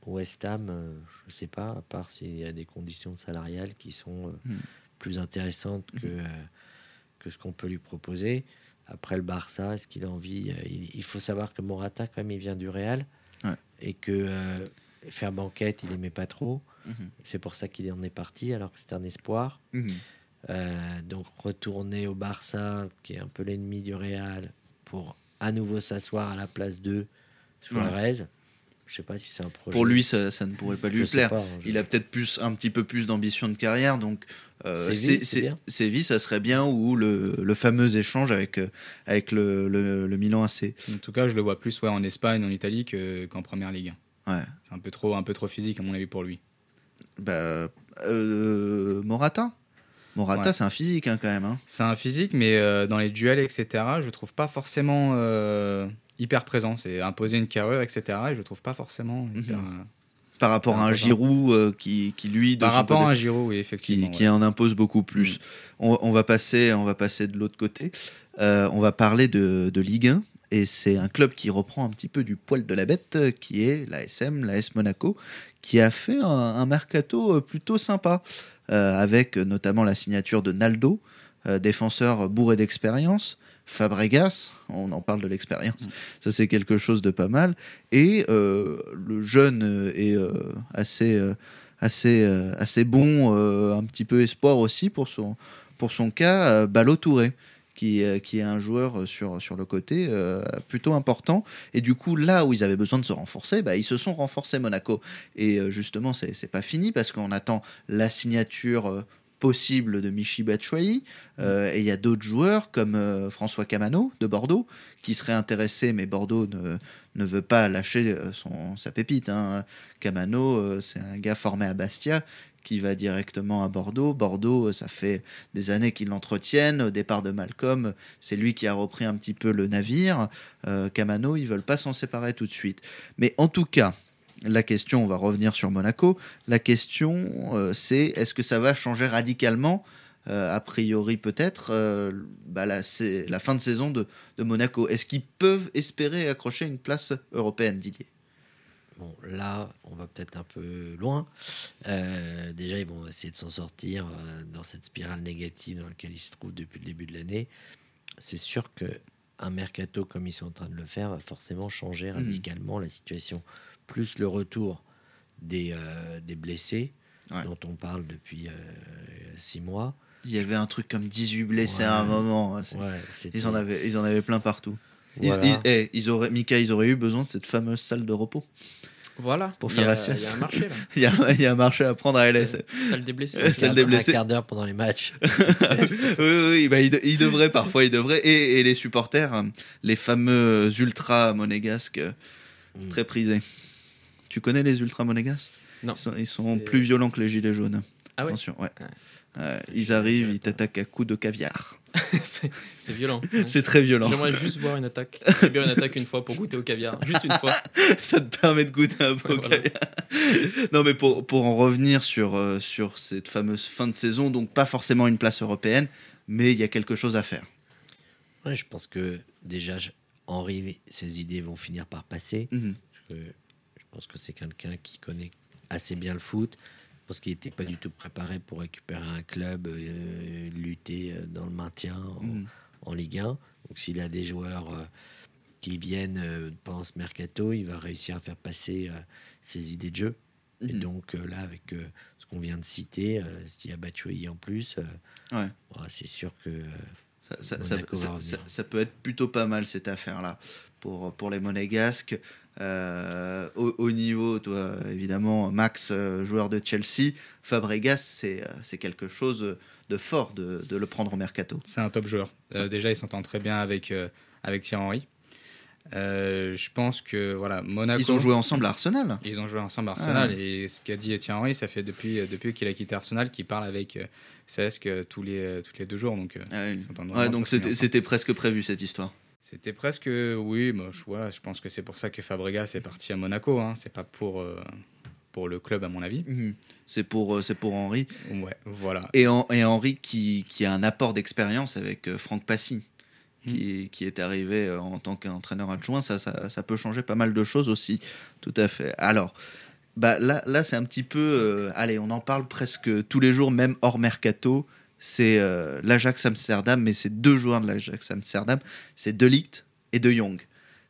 Speaker 5: West Ham, euh, je ne sais pas, à part s'il y a des conditions salariales qui sont
Speaker 2: Hmm.
Speaker 5: plus intéressantes que, que ce qu'on peut lui proposer. Après le Barça, est-ce qu'il a envie euh, il, il faut savoir que Morata, quand même, il vient du Real.
Speaker 2: Ouais.
Speaker 5: Et que euh, faire banquette, il aimait pas trop.
Speaker 2: Mhm.
Speaker 5: C'est pour ça qu'il en est parti, alors que c'était un espoir.
Speaker 2: Mhm.
Speaker 5: Euh, donc retourner au Barça, qui est un peu l'ennemi du Real, pour à nouveau s'asseoir à la place de Suarez. Je sais pas si c'est un projet.
Speaker 2: Pour lui, ça, ça ne pourrait pas lui
Speaker 5: Je
Speaker 2: plaire.
Speaker 5: pas, hein, je-
Speaker 2: Il a peut-être plus, un petit peu plus d'ambition de carrière, donc euh,
Speaker 5: Séville,
Speaker 2: ça serait bien, ou le, le fameux échange avec, euh, avec le, le, le Milan AC.
Speaker 4: En tout cas, je le vois plus ouais, en Espagne, en Italie que- qu'en première ligue.
Speaker 2: Ouais.
Speaker 4: C'est un peu trop, un peu trop physique à mon avis pour lui.
Speaker 2: Bah, euh, Morata Morata,
Speaker 4: Ouais.
Speaker 2: c'est un physique hein, quand même. hein.
Speaker 4: C'est un physique, mais euh, dans les duels, etc., je le trouve pas forcément euh, hyper présent. C'est imposer une carrure, etc., et je trouve pas forcément hyper,
Speaker 2: Mhm.
Speaker 4: euh,
Speaker 2: Par rapport à un. Giroud euh, qui, qui, lui, de
Speaker 4: Par rapport
Speaker 2: côté,
Speaker 4: à un Giroud, oui, effectivement.
Speaker 2: qui,
Speaker 4: ouais.
Speaker 2: qui en impose beaucoup plus. On, on va passer, on va passer de l'autre côté. Euh, on va parler de, de Ligue 1. Et c'est un club qui reprend un petit peu du poil de la bête, qui est l'ASM, l'AS Monaco, qui a fait un, un mercato plutôt sympa, euh, avec notamment la signature de Naldo, euh, défenseur bourré d'expérience, Fabregas, on en parle de l'expérience, ça c'est quelque chose de pas mal, et euh, le jeune euh, est euh, assez, assez, assez bon, euh, un petit peu espoir aussi pour son, pour son cas, euh, Balo Touré. Qui, qui est un joueur sur, sur le côté euh, plutôt important. Et du coup, là où ils avaient besoin de se renforcer, bah, ils se sont renforcés Monaco. Et euh, justement, c'est c'est pas fini parce qu'on attend la signature possible de Michi Batshuayi. Euh, et il y a d'autres joueurs comme euh, François Camano de Bordeaux qui seraient intéressés, mais Bordeaux ne, ne veut pas lâcher euh, son, sa pépite. hein. Camano, euh, c'est un gars formé à Bastia qui va directement à Bordeaux. Bordeaux, ça fait des années qu'ils l'entretiennent. Au départ de Malcolm, c'est lui qui a repris un petit peu le navire. Camano, ils veulent pas s'en séparer tout de suite. Mais en tout cas, la question, on va revenir sur Monaco. La question, euh, c'est est-ce que ça va changer radicalement euh, a priori peut-être euh, bah, la, fin de saison de, de Monaco? Est-ce qu'ils peuvent espérer accrocher une place européenne, Didier?
Speaker 5: Bon, là, on va peut-être un peu loin. Déjà, ils vont essayer de s'en sortir dans cette spirale négative dans laquelle ils se trouvent depuis le début de l'année. C'est sûr que un mercato comme ils sont en train de le faire va forcément changer radicalement la situation. Plus le retour des, euh, des blessés,
Speaker 2: Ouais.
Speaker 5: dont on parle depuis euh, six mois.
Speaker 2: Il y avait un truc comme 18 blessés
Speaker 5: Ouais.
Speaker 2: à un moment.
Speaker 5: Ouais, c'était-
Speaker 2: Ils, en avaient, ils en avaient plein partout. Ils-
Speaker 5: Voilà.
Speaker 2: Ils, eh, ils auraient, Mika, ils auraient eu besoin de cette fameuse salle de repos.
Speaker 3: Voilà.
Speaker 2: Pour
Speaker 3: Il
Speaker 2: faire
Speaker 3: y a-
Speaker 2: la sieste.
Speaker 3: Il y a un marché là.
Speaker 2: Il y a, il y a un marché à prendre à LS.
Speaker 3: Salle des blessés.
Speaker 2: Euh,
Speaker 5: Un
Speaker 2: des blessés.
Speaker 5: Un quart d'heure pendant les matchs.
Speaker 2: oui, oui, bah, ils, de- parfois, ils devraient. Et, et les supporters, euh, les fameux ultra monégasques,
Speaker 5: Mm.
Speaker 2: très prisés. Tu connais les ultra monégasques
Speaker 3: Non.
Speaker 2: Ils sont, ils sont
Speaker 3: C'est-
Speaker 2: plus violents que les gilets jaunes.
Speaker 3: Ah ouais
Speaker 2: Attention, ouais.
Speaker 3: Ouais.
Speaker 2: Euh, ils arrivent, ils t'attaquent à coups de caviar.
Speaker 3: C'est violent.
Speaker 2: C'est très violent.
Speaker 3: J'aimerais juste voir une attaque. Subir une attaque une fois pour goûter au caviar. Juste une fois.
Speaker 2: ça te permet de goûter un peu au
Speaker 3: Voilà.
Speaker 2: caviar. Non, mais pour, pour en revenir sur, euh, sur cette fameuse fin de saison, donc pas forcément une place européenne, mais il y a quelque chose à faire.
Speaker 5: Ouais, je pense que déjà, Henri, ses idées vont finir par passer.
Speaker 2: Mhm.
Speaker 5: Je pense que c'est quelqu'un qui connaît assez bien le foot. Je pense qu'il n'était pas du tout préparé pour récupérer un club, euh, lutter euh, dans le maintien en, en Ligue 1. Donc s'il a des joueurs euh, qui viennent euh, pendant ce mercato, il va réussir à faire passer euh, ses idées de jeu. Et
Speaker 2: Mhm.
Speaker 5: donc là, avec ce qu'on vient de citer, s'il y a Batshuayi en plus,
Speaker 2: Ouais.
Speaker 5: ouais, c'est sûr que
Speaker 2: ça- ça peut être plutôt pas mal cette affaire-là pour, pour les Monégasques. Euh, au, au niveau, toi, évidemment, Max, euh, joueur de Chelsea, Fabregas, c'est euh, quelque chose de fort de, de le prendre au mercato.
Speaker 4: C'est un top joueur. Euh, déjà, ils s'entendent très bien avec, euh, avec Thierry Henry. Je pense que voilà, Monaco.
Speaker 2: Ils ont joué ensemble à Arsenal.
Speaker 4: Ils ont joué ensemble à Arsenal
Speaker 2: Ah.
Speaker 4: et ce qu'a dit Thierry Henry, ça fait depuis, depuis qu'il a quitté Arsenal qu'il parle avec euh, tous les, tous les deux jours. Donc,
Speaker 2: Ah oui. Ouais, donc c'était presque prévu cette histoire.
Speaker 4: C'était presque, oui, moi, je, voilà, je pense que c'est pour ça que Fabregas est parti à Monaco. Hein. C'est pas pour, euh, pour le club, à mon avis.
Speaker 2: Mhm. C'est pour, euh, c'est pour Henri.
Speaker 4: Ouais, voilà.
Speaker 2: Et, en- et Henri qui, qui a un apport d'expérience avec euh, Franck Passy,
Speaker 4: Hmm.
Speaker 2: qui, qui est arrivé en tant qu'entraîneur adjoint, ça, ça, ça peut changer pas mal de choses aussi. Tout à fait. Alors, bah, là, là c'est un petit peu. allez, on en parle presque tous les jours, même hors mercato. C'est euh, l'Ajax Amsterdam, mais c'est deux joueurs de l'Ajax Amsterdam c'est De Ligt et De Jong.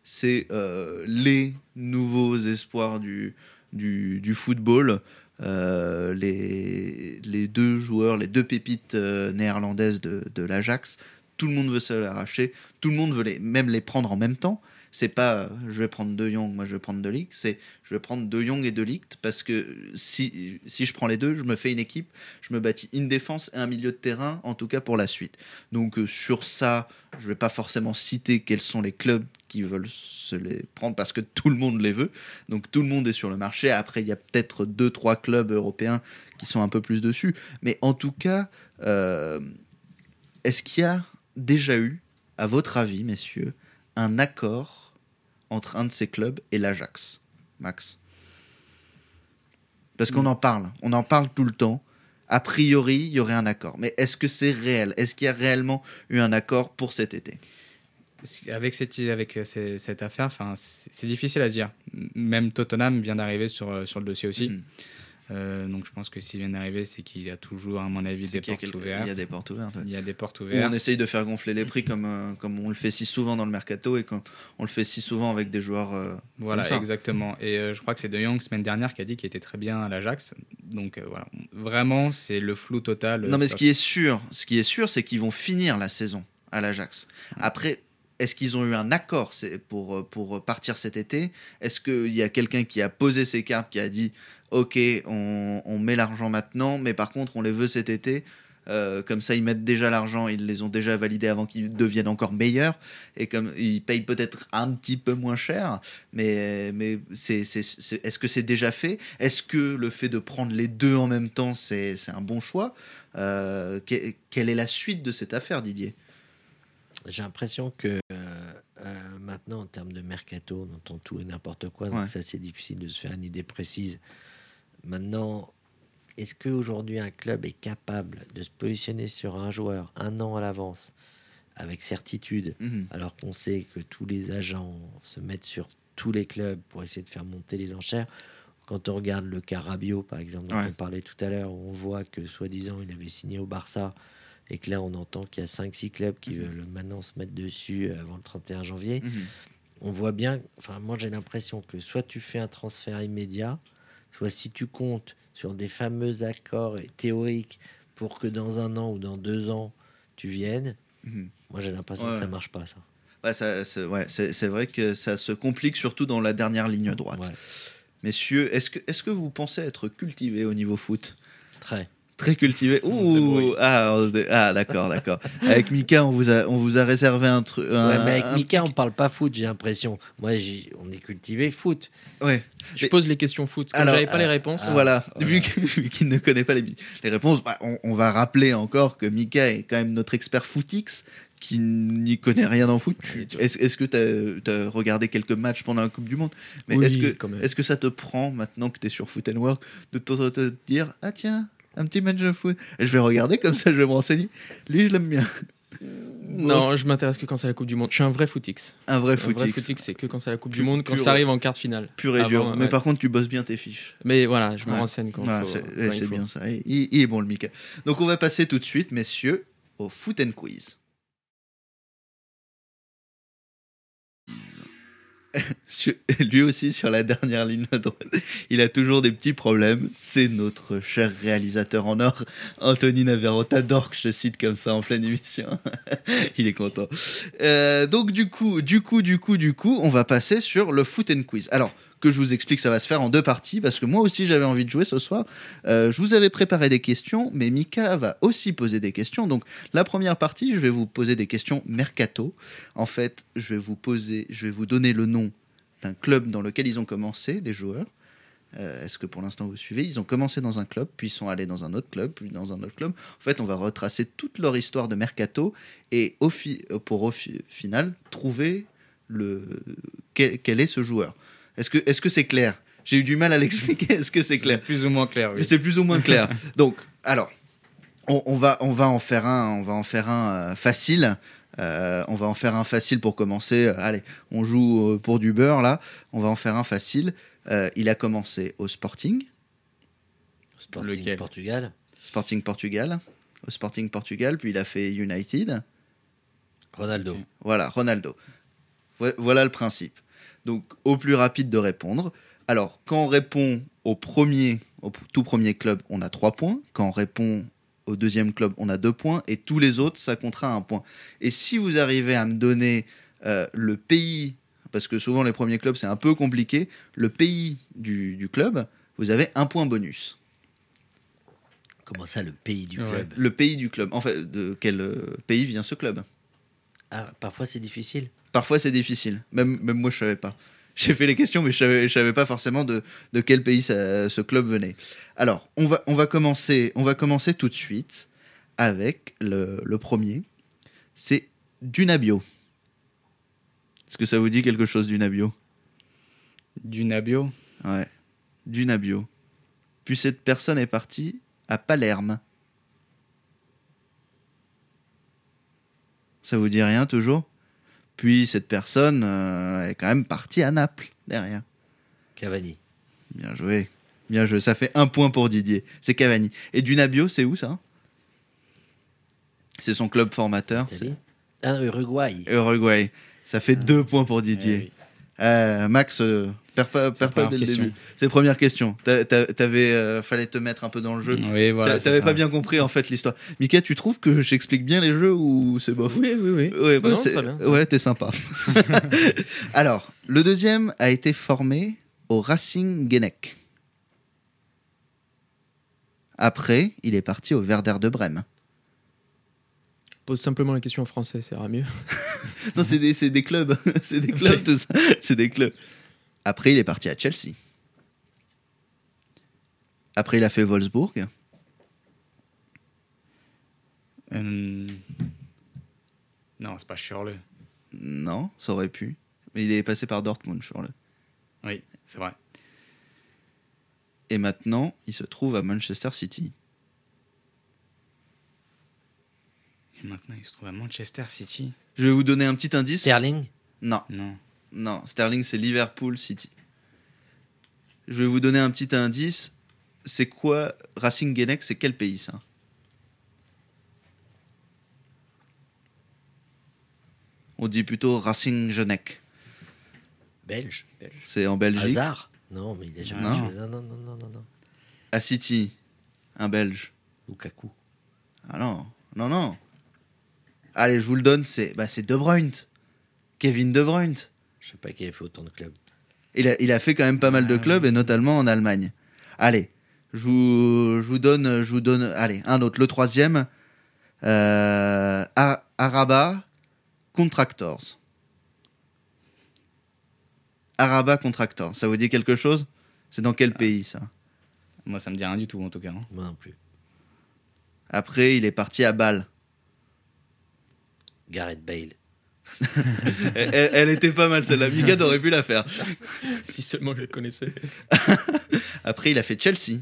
Speaker 2: C'est euh, les nouveaux espoirs du, du, football. Euh, les, les deux joueurs, les deux pépites néerlandaises de, de l'Ajax, tout le monde veut se l'arracher, tout le monde veut les, même les prendre en même temps. C'est pas euh, je vais prendre De Jong, moi je vais prendre De Ligt, c'est je vais prendre De Jong et De Ligt parce que si, si je prends les deux, je me fais une équipe, je me bâtis une défense et un milieu de terrain, en tout cas pour la suite. Donc euh, sur ça, je vais pas forcément citer quels sont les clubs qui veulent se les prendre parce que tout le monde les veut. Donc tout le monde est sur le marché. Après, il y a peut-être deux, trois clubs européens qui sont un peu plus dessus. Mais en tout cas, euh, est-ce qu'il y a déjà eu, à votre avis, messieurs, un accord entre un de ces clubs et l'Ajax Max Parce qu'on en parle, on en parle tout le temps. A priori, il y aurait un accord. Mais est-ce que c'est réel? Est-ce qu'il y a réellement eu un accord pour cet été?
Speaker 4: Avec cette, avec euh, ces- cette affaire, c'est difficile à dire. Même Tottenham vient d'arriver sur, euh, sur le dossier aussi.
Speaker 2: Mhm.
Speaker 4: Euh, donc je pense que s'il vient d'arriver, c'est qu'il y a toujours, à mon avis, des portes ouvertes.
Speaker 2: Il y a des portes ouvertes. ouais.
Speaker 4: Il y a des portes
Speaker 2: Ou
Speaker 4: ouvertes.
Speaker 2: on essaye de faire gonfler les prix comme, euh, comme on le fait si souvent dans le mercato et comme on le fait si souvent avec des joueurs. euh,
Speaker 4: Voilà,
Speaker 2: comme ça.
Speaker 4: exactement. Et je crois que c'est De Jong, semaine dernière, qui a dit qu'il était très bien à l'Ajax. Donc voilà, vraiment, c'est le flou total.
Speaker 2: Non, mais ce qui est sûr, ce qui est sûr, c'est qu'ils vont finir la saison à l'Ajax. Après, est-ce qu'ils ont eu un accord pour, pour partir cet été? Est-ce qu'il y a quelqu'un qui a posé ses cartes, qui a dit Ok, on, on met l'argent maintenant, mais par contre, on les veut cet été Euh, comme ça, ils mettent déjà l'argent, ils les ont déjà validés avant qu'ils deviennent encore meilleurs. Et comme ils payent peut-être un petit peu moins cher, mais, mais c'est, c'est, c'est- est-ce que c'est déjà fait? Est-ce que le fait de prendre les deux en même temps, c'est, un bon choix? Euh, que- Quelle est la suite de cette affaire, Didier?
Speaker 5: J'ai l'impression que euh, maintenant, en termes de mercato, on entend tout et n'importe quoi, donc
Speaker 2: Ouais.
Speaker 5: c'est assez difficile de se faire une idée précise. Maintenant, est-ce qu'aujourd'hui un club est capable de se positionner sur un joueur un an à l'avance avec certitude,
Speaker 2: Mhm.
Speaker 5: alors qu'on sait que tous les agents se mettent sur tous les clubs pour essayer de faire monter les enchères? Quand on regarde le cas Rabiot, par exemple, dont
Speaker 2: Ouais.
Speaker 5: on parlait tout à l'heure, on voit que soi-disant il avait signé au Barça et que là on entend qu'il y a 5-6 clubs qui veulent maintenant se mettre dessus avant le 31 janvier.
Speaker 2: Mhm.
Speaker 5: On voit bien, enfin moi j'ai l'impression que soit tu fais un transfert immédiat, soit si tu comptes sur des fameux accords théoriques pour que dans un an ou dans deux ans tu viennes,
Speaker 2: Mhm.
Speaker 5: moi j'ai l'impression
Speaker 2: Ouais,
Speaker 5: que ça marche pas ça.
Speaker 2: Ouais, ça- c'est, ouais, c'est, c'est vrai que ça se complique surtout dans la dernière ligne droite. Messieurs, est-ce que, est-ce que vous pensez être cultivé au niveau foot?
Speaker 5: Très.
Speaker 2: Très cultivé. Ouh, ah, ah, d'accord, d'accord. Avec Mika, on vous a, on vous a réservé un truc.
Speaker 5: Ouais, mais avec Mika on parle pas foot, j'ai l'impression. Moi on est cultivé foot.
Speaker 2: Ouais.
Speaker 3: Je
Speaker 2: Mais-
Speaker 3: pose les questions foot. Comme
Speaker 2: Alors,
Speaker 3: j'avais pas les
Speaker 5: euh,
Speaker 3: réponses.
Speaker 5: ah,
Speaker 2: voilà.
Speaker 5: voilà.
Speaker 2: Vu qu'il ne connaît pas les, les réponses, bah, on, on va rappeler encore que Mika est quand même notre expert footix qui n'y connaît rien en foot. Est-ce que tu as, regardé quelques matchs pendant la Coupe du Monde? Mais
Speaker 3: Oui,
Speaker 2: est-ce que,
Speaker 3: quand même.
Speaker 2: est que ça te prend, maintenant que tu es sur Foot and Work, de temps en temps te dire Ah tiens, un petit match de foot Et Je vais regarder comme ça, je vais me renseigner. Lui, je l'aime bien.
Speaker 3: Non, je m'intéresse que quand c'est la Coupe du Monde. Je suis un vrai footix.
Speaker 2: Un vrai
Speaker 3: Un vrai
Speaker 2: footix.
Speaker 3: c'est que quand c'est la Coupe du Monde, quand ça arrive en quart de finale.
Speaker 2: Pur et dur. Mais par contre, tu bosses bien tes fiches.
Speaker 3: Mais voilà, je me renseigne quand
Speaker 2: c'est bien ça. Il est bon le Mika. Donc on va passer tout de suite, messieurs, au Foot and Quiz. Lui aussi sur la dernière ligne droite, il a toujours des petits problèmes. C'est notre cher réalisateur en or, Anthony Navarro. T'adores que je te cite comme ça en pleine émission. il est content. Euh, donc du coup, du coup, du coup, du coup, on va passer sur le Foot and Quiz. Alors que je vous explique, ça va se faire en deux parties parce que moi aussi j'avais envie de jouer ce soir. Euh, je vous avais préparé des questions, mais Mika va aussi poser des questions. Donc la première partie, je vais vous poser des questions mercato. En fait, je vais vous poser, je vais vous donner le nom d'un club dans lequel ils ont commencé, les joueurs. Euh, Est-ce que pour l'instant vous suivez? Ils ont commencé dans un club, puis ils sont allés dans un autre club, puis dans un autre club. En fait, on va retracer toute leur histoire de mercato et pour au fi- final trouver le quel est ce joueur. Est-ce que est-ce que c'est clair? J'ai eu du mal à l'expliquer. Est-ce que c'est clair?
Speaker 4: Plus ou moins clair, oui.
Speaker 2: c'est plus ou moins clair. Donc, alors, on, on va, on va en faire un, on va en faire un euh, facile. Euh, on va en faire un facile pour commencer. Euh, allez, on joue euh, pour du beurre là. On va en faire un facile. Euh, il a commencé au Sporting,
Speaker 5: Sporting
Speaker 4: Lequel?
Speaker 5: Portugal,
Speaker 2: Sporting Portugal, au Sporting Portugal, puis il a fait United.
Speaker 5: Ronaldo.
Speaker 2: Voilà, Ronaldo. Vo- Voilà le principe. Donc, au plus rapide de répondre. Alors, quand on répond au premier, au tout premier club, on a 3 points. Quand on répond au deuxième club, on a 2 points. Et tous les autres, ça comptera un point. Et si vous arrivez à me donner euh, le pays, parce que souvent les premiers clubs, c'est un peu compliqué, le pays du, du club, vous avez un point bonus.
Speaker 5: Comment ça, le pays du
Speaker 3: Ouais.
Speaker 5: club?
Speaker 2: Le pays du club. En fait, de quel euh, pays vient ce club?
Speaker 5: Ah, parfois c'est difficile.
Speaker 2: Parfois, c'est difficile. Même, même moi, je savais pas. J'ai fait les questions, mais je savais, je savais pas forcément de, de quel pays ça- ce club venait. Alors, on va, on va, commencer, on va commencer tout de suite avec le, le premier. C'est Dunabio. Est-ce que ça vous dit quelque chose, Dunabio?
Speaker 4: Du Nabio.
Speaker 2: Ouais. Dunabio. Puis cette personne est partie à Palerme. Ça vous dit rien toujours? Puis cette personne euh, est quand même partie à Naples derrière.
Speaker 5: Cavani.
Speaker 2: Bien joué. Bien joué. Ça fait un point pour Didier. C'est Cavani. Et Dunabio, c'est où ça? C'est son club formateur.
Speaker 5: Ah, Uruguay.
Speaker 2: Uruguay. Ça fait deux points pour Didier. Euh, Max, euh, perds pas, perds pas
Speaker 4: première
Speaker 2: dès le
Speaker 4: question.
Speaker 2: début. C'est la première question. T'a- t'a- T'avais, euh, fallait te mettre un peu dans le jeu.
Speaker 4: Oui, voilà.
Speaker 2: T'avais pas bien compris en fait l'histoire. Mika, tu trouves que j'explique bien les jeux ou c'est bof?
Speaker 3: Oui, oui, oui.
Speaker 2: Ouais, bah,
Speaker 3: Non,
Speaker 2: ouais, t'es sympa. Alors, le deuxième a été formé au Racing Genek. Après, il est parti au Werder de Brême.
Speaker 3: Pose simplement la question en français, ça ira mieux.
Speaker 2: Non, c'est des, c'est des clubs. c'est des clubs, tout ça. C'est des clubs. Après, il est parti à Chelsea. Après, il a fait Wolfsburg.
Speaker 4: Euh, Non, c'est pas Schürrle.
Speaker 2: Non, ça aurait pu. Mais il est passé par Dortmund, sur le.
Speaker 4: Oui, c'est vrai.
Speaker 2: Et maintenant, il se trouve à Manchester City.
Speaker 4: Et maintenant, il se trouve à Manchester City.
Speaker 2: Je vais vous donner un petit indice.
Speaker 5: Sterling?
Speaker 2: Non,
Speaker 4: Non.
Speaker 2: Non, Sterling, c'est Liverpool City. Je vais vous donner un petit indice. C'est quoi Racing Genek C'est quel pays ça? On dit plutôt Racing Genek.
Speaker 5: Belge.
Speaker 2: C'est en Belgique.
Speaker 5: Hazard. Non, mais il a jamais
Speaker 2: Non.
Speaker 5: Non, non, non, non, non.
Speaker 2: À City, un Belge.
Speaker 5: Lukaku.
Speaker 2: Ah non, non, non. Allez, je vous le donne, c'est bah, c'est De Bruyne. Kevin De Bruyne.
Speaker 5: Je sais pas qui avait fait autant de clubs.
Speaker 2: Il a, il a fait quand même pas mal de
Speaker 4: Ah
Speaker 2: clubs, et notamment en Allemagne. Allez, je vous, je vous donne, je vous donne, allez, un autre, le troisième. Euh, Araba Contractors. Araba Contractors, ça vous dit quelque chose? C'est dans quel pays ça?
Speaker 4: Moi, ça me dit rien du tout, en tout cas. hein.
Speaker 5: Moi non plus.
Speaker 2: Après, il est parti à Bâle.
Speaker 5: Gareth Bale.
Speaker 2: Elle, était pas mal celle-là. Mika aurait pu la faire.
Speaker 3: si seulement je le connaissais.
Speaker 2: Après, il a fait Chelsea.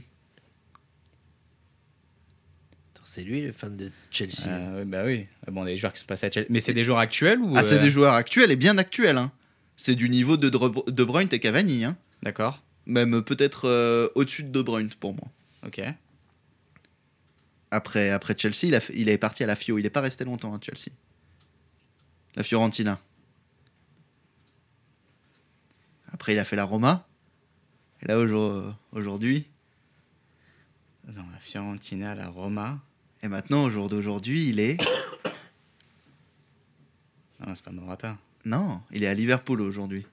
Speaker 5: C'est lui le fan de Chelsea.
Speaker 4: Euh, oui, bah oui. Euh, Bon, des joueurs qui sont passés à Chelsea. Mais c'est des joueurs actuels ou
Speaker 2: Ah, c'est
Speaker 4: euh,
Speaker 2: des joueurs actuels et bien actuels. hein. C'est du niveau de Dre- De Bruyne et Cavani. hein.
Speaker 4: D'accord.
Speaker 2: Même peut-être euh, au-dessus de De Bruyne pour moi.
Speaker 4: Ok.
Speaker 2: Après, après Chelsea, il, a il est parti à la Fio. Il n'est pas resté longtemps à Chelsea. La Fiorentina. Après, il a fait la Roma. Et là, aujourd- aujourd'hui,
Speaker 4: Dans la Fiorentina, la Roma.
Speaker 2: et maintenant, au jour d'aujourd'hui, il est.
Speaker 4: Non, c'est pas Morata.
Speaker 2: Non, il est à Liverpool aujourd'hui.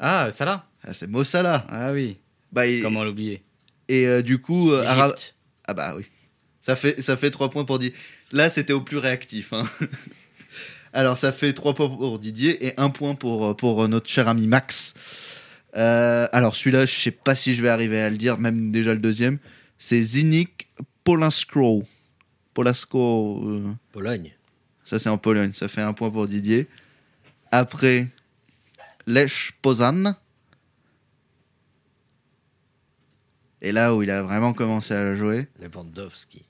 Speaker 4: Ah, Salah
Speaker 2: Ah, c'est Mo Salah.
Speaker 4: Ah oui.
Speaker 2: Bah, et,
Speaker 4: Comment l'oublier?
Speaker 2: Et, euh, du coup, euh, Ara-. Ah bah oui. Ça fait, ça fait 3 points pour Didier. Là, c'était au plus réactif. hein. Alors, ça fait 3 points pour Didier et 1 point pour, euh, pour notre cher ami Max. Euh, alors, celui-là, je sais pas si je vais arriver à le dire, même déjà le deuxième. C'est Zinik Polasko. Polasko. euh,
Speaker 5: Pologne.
Speaker 2: ça, c'est en Pologne. Ça fait un point pour Didier. Après, Lech Poznan. Et là où il a vraiment commencé à jouer,
Speaker 5: Lewandowski.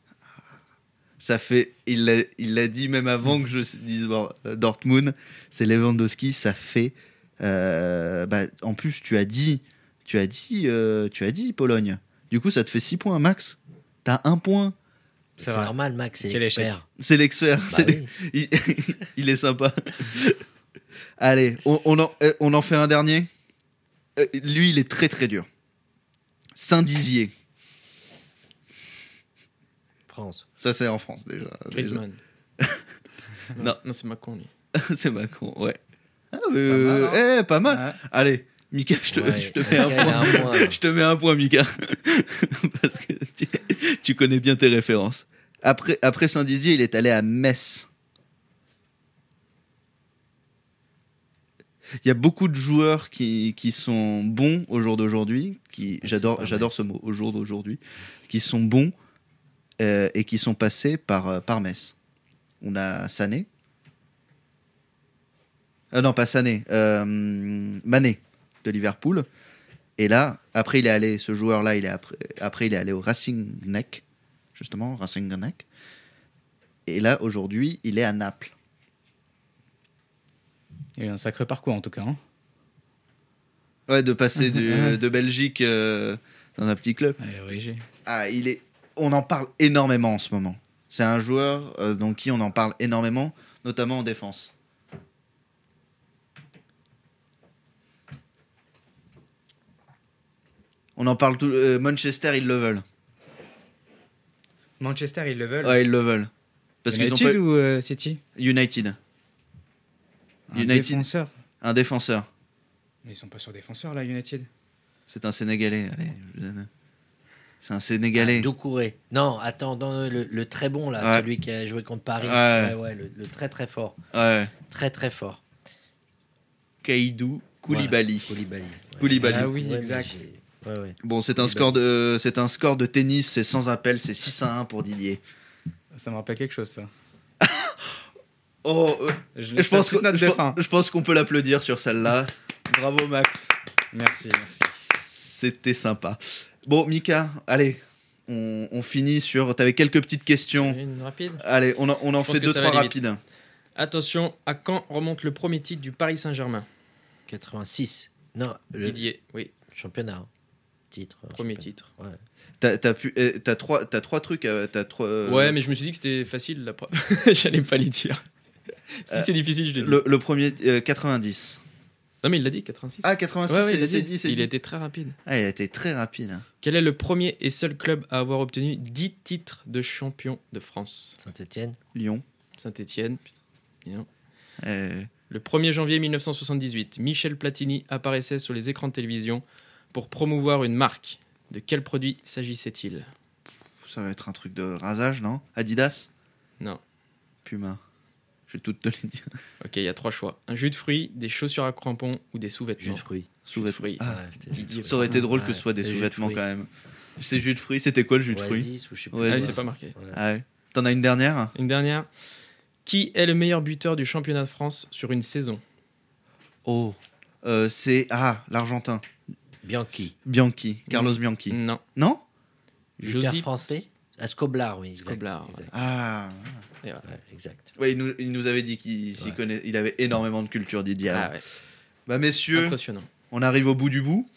Speaker 2: Ça fait. Il l'a il l'a dit même avant que je dise bon, euh, Dortmund, c'est Lewandowski. Ça fait. euh, bah, en plus, tu as dit. Tu as dit. euh, tu as dit Pologne. Du coup, ça te fait 6 points, Max. T'as un point.
Speaker 5: C'est normal, Max, c'est l'expert.
Speaker 2: C'est l'expert.
Speaker 5: Bah oui.
Speaker 2: il, il est sympa. Allez, on, on en, on en fait un dernier Euh, lui, il est très très dur. Saint-Dizier.
Speaker 5: France.
Speaker 2: Ça, c'est en France déjà.
Speaker 3: Griezmann. non,
Speaker 2: Non.
Speaker 3: non, c'est Macron, lui.
Speaker 2: c'est Macron, ouais. Ah, euh,
Speaker 4: Pas mal,
Speaker 2: eh, pas mal.
Speaker 4: Ouais.
Speaker 2: Allez, Mika, je te,
Speaker 5: Ouais,
Speaker 2: je te mets un point.
Speaker 5: un point.
Speaker 2: Je te mets un point, Mika. Parce que tu, tu connais bien tes références. Après, après Saint-Dizier, il est allé à Metz. Il y a beaucoup de joueurs qui, qui sont bons au jour d'aujourd'hui, qui
Speaker 5: Ah,
Speaker 2: j'adore ce mot au jour d'aujourd'hui, qui sont bons euh, et qui sont passés par euh, par Metz. On a Sané. Euh, non, pas Sané, euh, Mané de Liverpool. Et là, après il est allé, ce joueur-là, il est après, après il est allé au Racing Neck, justement, Racing Neck. Et là, aujourd'hui, il est à Naples.
Speaker 4: Il a eu un sacré parcours en tout cas. hein.
Speaker 2: Ouais, de passer du- de Belgique euh, dans un petit club. Ah, il est. On en parle énormément en ce moment. C'est un joueur euh, dont qui on en parle énormément, notamment en défense. On en parle tout. euh, Manchester, ils le veulent.
Speaker 4: Manchester, ils le veulent.
Speaker 2: Ouais, ils le veulent. Parce qu'ils ont
Speaker 4: United
Speaker 2: pas.
Speaker 4: ou euh, City?
Speaker 2: United,
Speaker 4: Un
Speaker 2: United.
Speaker 4: défenseur.
Speaker 2: un défenseur.
Speaker 4: Mais ils sont pas sur défenseur là, United.
Speaker 2: C'est un Sénégalais. Allez, je vous donne- C'est un Sénégalais.
Speaker 5: Ah, Doucouré. Non, attends, dans le, le très bon là,
Speaker 2: Ouais.
Speaker 5: celui qui a joué contre Paris.
Speaker 2: Ouais.
Speaker 5: Ouais, ouais, le, le très très fort.
Speaker 2: Ouais.
Speaker 5: Très très fort.
Speaker 2: Kaidou Koulibaly.
Speaker 5: Voilà, Koulibaly. ouais.
Speaker 2: Koulibaly.
Speaker 4: Ah oui, exact.
Speaker 5: j'ai- Ouais, ouais.
Speaker 2: Bon, c'est un score de, c'est un score de tennis, c'est sans appel, c'est 6 à 1 pour Didier.
Speaker 4: Ça me rappelle quelque chose ça.
Speaker 2: Oh, euh,
Speaker 4: Je,
Speaker 2: je pense,
Speaker 4: notre
Speaker 2: je, je pense qu'on peut l'applaudir sur celle-là. Bravo Max,
Speaker 4: Merci, merci.
Speaker 2: c'était sympa. Bon, Mika, allez, on, on finit sur. T'avais quelques petites questions.
Speaker 3: Une rapide.
Speaker 2: Allez, on en, on fait deux trois rapides.
Speaker 3: Attention, à quand remonte le premier titre du Paris Saint-Germain?
Speaker 5: 86. Non, le
Speaker 3: Didier, oui,
Speaker 5: championnat. hein. Titre. euh,
Speaker 3: premier
Speaker 5: championnat.
Speaker 3: titre.
Speaker 5: Ouais.
Speaker 2: T'as t'as pu- eh, t'as trois, t'as trois trucs. euh, T'as trois. euh,
Speaker 3: Ouais, mais je me suis dit que c'était facile. La pro- J'allais pas les dire. si
Speaker 2: Euh,
Speaker 3: c'est difficile, je l'ai dit.
Speaker 2: le, le premier euh, 90.
Speaker 3: Non, mais il l'a dit, 86.
Speaker 2: Ah 86,
Speaker 3: ouais, ouais,
Speaker 2: c'est
Speaker 3: il dit.
Speaker 2: dit, c'est
Speaker 3: Il
Speaker 2: dit.
Speaker 3: a été très rapide.
Speaker 2: Ah, il a été très rapide. hein.
Speaker 3: Quel est le premier et seul club à avoir obtenu 10 titres de champion de France?
Speaker 5: Saint-Etienne.
Speaker 2: Lyon.
Speaker 3: Saint-Etienne.
Speaker 2: Euh,
Speaker 3: Le 1er janvier 1978, Michel Platini apparaissait sur les écrans de télévision pour promouvoir une marque. De quel produit s'agissait-il?
Speaker 2: Ça va être un truc de rasage, non? Adidas?
Speaker 3: Non.
Speaker 2: Puma. Je vais toutes te les dire.
Speaker 3: Ok, il y a trois choix. Un jus de fruits, des chaussures à crampons ou des
Speaker 5: Jus
Speaker 3: sous-vêtements
Speaker 5: de fruits.
Speaker 2: Sous-vêtements.
Speaker 3: fruits.
Speaker 2: Ah,
Speaker 5: Ouais,
Speaker 3: Didier.
Speaker 2: ça aurait été drôle que ce soit des
Speaker 5: jus
Speaker 2: sous-vêtements quand même. C'est jus de fruits, c'était quoi le jus de fruits
Speaker 5: Oasis ou je sais
Speaker 3: Ah, c'est pas marqué.
Speaker 5: Ouais.
Speaker 2: Ah ouais. T'en as une dernière
Speaker 3: Une dernière. Qui est le meilleur buteur du championnat de France sur une saison?
Speaker 2: Oh. Euh, c'est. Ah, l'Argentin.
Speaker 5: Bianchi.
Speaker 2: Bianchi. Carlos Bianchi.
Speaker 3: Non.
Speaker 2: Non?
Speaker 5: Buteur
Speaker 3: Josip
Speaker 5: français? Ah, Scoblar, oui. Exact,
Speaker 3: Scoblar,
Speaker 5: exact.
Speaker 2: Ah.
Speaker 3: Et voilà.
Speaker 5: Ouais, exact.
Speaker 2: Ouais, il nous, il nous avait dit qu'il s'y
Speaker 5: Ouais.
Speaker 2: connaît, il avait énormément de culture, Didier.
Speaker 3: Ah ouais,
Speaker 2: Bah, messieurs,
Speaker 3: impressionnant.
Speaker 2: on arrive au bout du bout.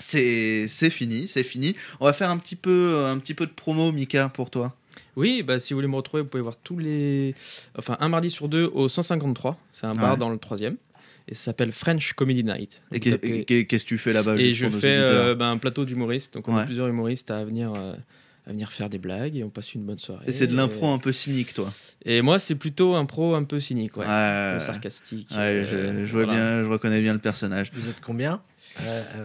Speaker 2: C'est fini, c'est fini. On va faire un petit peu, un petit peu de promo, Mika, pour toi.
Speaker 3: Oui, bah, si vous voulez me retrouver, vous pouvez voir tous les. Enfin, un mardi sur deux au 153. C'est un bar
Speaker 2: Ouais.
Speaker 3: dans le troisième. Et ça s'appelle French Comedy Night.
Speaker 2: Et qu'est-ce que tu fais là-bas
Speaker 3: Et
Speaker 2: juste
Speaker 3: je fais euh, bah, un plateau d'humoristes. Donc, on
Speaker 2: Ouais.
Speaker 3: a plusieurs humoristes à venir, euh, à venir faire des blagues et on passe une bonne soirée.
Speaker 2: Et c'est de l'impro un peu cynique, toi.
Speaker 3: Et moi, c'est plutôt un pro un peu cynique, ouais.
Speaker 2: Ouais,
Speaker 3: Un peu sarcastique.
Speaker 2: ouais,
Speaker 3: euh,
Speaker 2: je, je vois
Speaker 3: voilà.
Speaker 2: bien, je reconnais bien le personnage.
Speaker 5: Vous êtes combien à,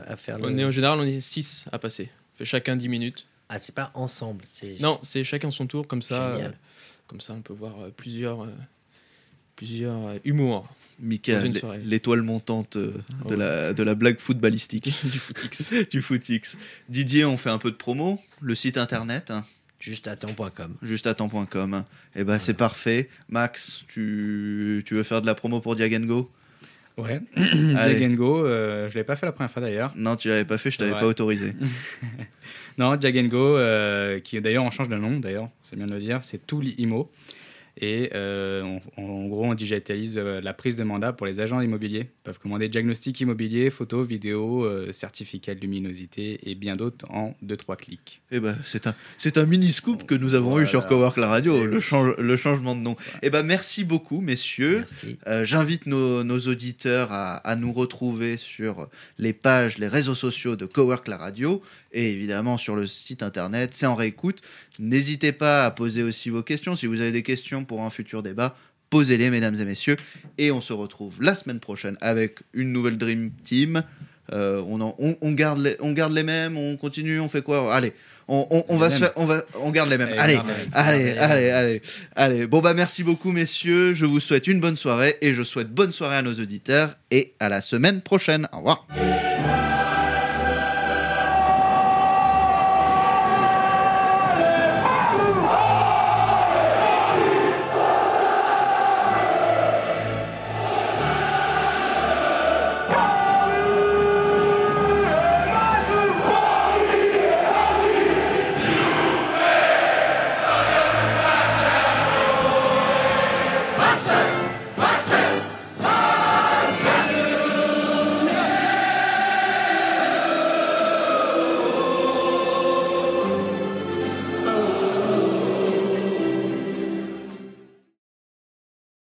Speaker 5: à- à faire le...
Speaker 3: On est, en général, on est 6 à passer. On fait chacun 10 minutes.
Speaker 5: Ah, c'est pas ensemble. C'est...
Speaker 3: Non, c'est chacun son tour, comme ça.
Speaker 5: Génial.
Speaker 3: euh, comme ça, on peut voir euh, plusieurs, euh, plusieurs euh, humours
Speaker 2: Mika, l'étoile montante euh, de,
Speaker 3: Ouais.
Speaker 2: la, de la blague footballistique.
Speaker 3: du footix.
Speaker 2: du footix. Didier, on fait un peu de promo. Le site internet, hein,
Speaker 5: Juste à temps.com.
Speaker 2: juste à temps.com. Et ben c'est parfait. Max, tu, tu veux faire de la promo pour Diagengo
Speaker 4: Ouais.
Speaker 2: Allez.
Speaker 4: Jagengo, euh, je l'ai pas fait la première fois d'ailleurs.
Speaker 2: Non, tu l'avais pas fait, je t'avais pas autorisé.
Speaker 4: Non, Jagengo, euh, qui d'ailleurs on change de nom d'ailleurs, c'est bien de le dire, c'est Tool Imo. Et euh, on- en gros, on digitalise euh, la prise de mandat pour les agents immobiliers. Ils peuvent commander diagnostic immobilier, photos, vidéos, euh, certificat de luminosité et bien d'autres en 2-3 clics.
Speaker 2: Eh ben, c'est un, c'est un mini scoop que nous avons eu sur. Cowork la radio, le, change- le changement de nom. Eh ben, merci beaucoup, messieurs.
Speaker 5: Merci.
Speaker 2: Euh, J'invite nos, nos auditeurs à, à nous retrouver sur les pages, les réseaux sociaux de Cowork la radio et évidemment sur le site internet. C'est en réécoute. N'hésitez pas à poser aussi vos questions. Si vous avez des questions pour un futur débat, posez-les, mesdames et messieurs. Et on se retrouve la semaine prochaine avec une nouvelle Dream Team. Euh, on, en- on, on garde les, on garde les mêmes, on continue, on fait quoi? Allez, on, on- on
Speaker 4: Les
Speaker 2: va
Speaker 4: mêmes.
Speaker 2: se faire- on va, on garde les mêmes.
Speaker 3: Allez,
Speaker 2: allez, allez, allez. Bon bah merci beaucoup messieurs. Je vous souhaite une bonne soirée et je souhaite bonne soirée à nos auditeurs et à la semaine prochaine. Au revoir.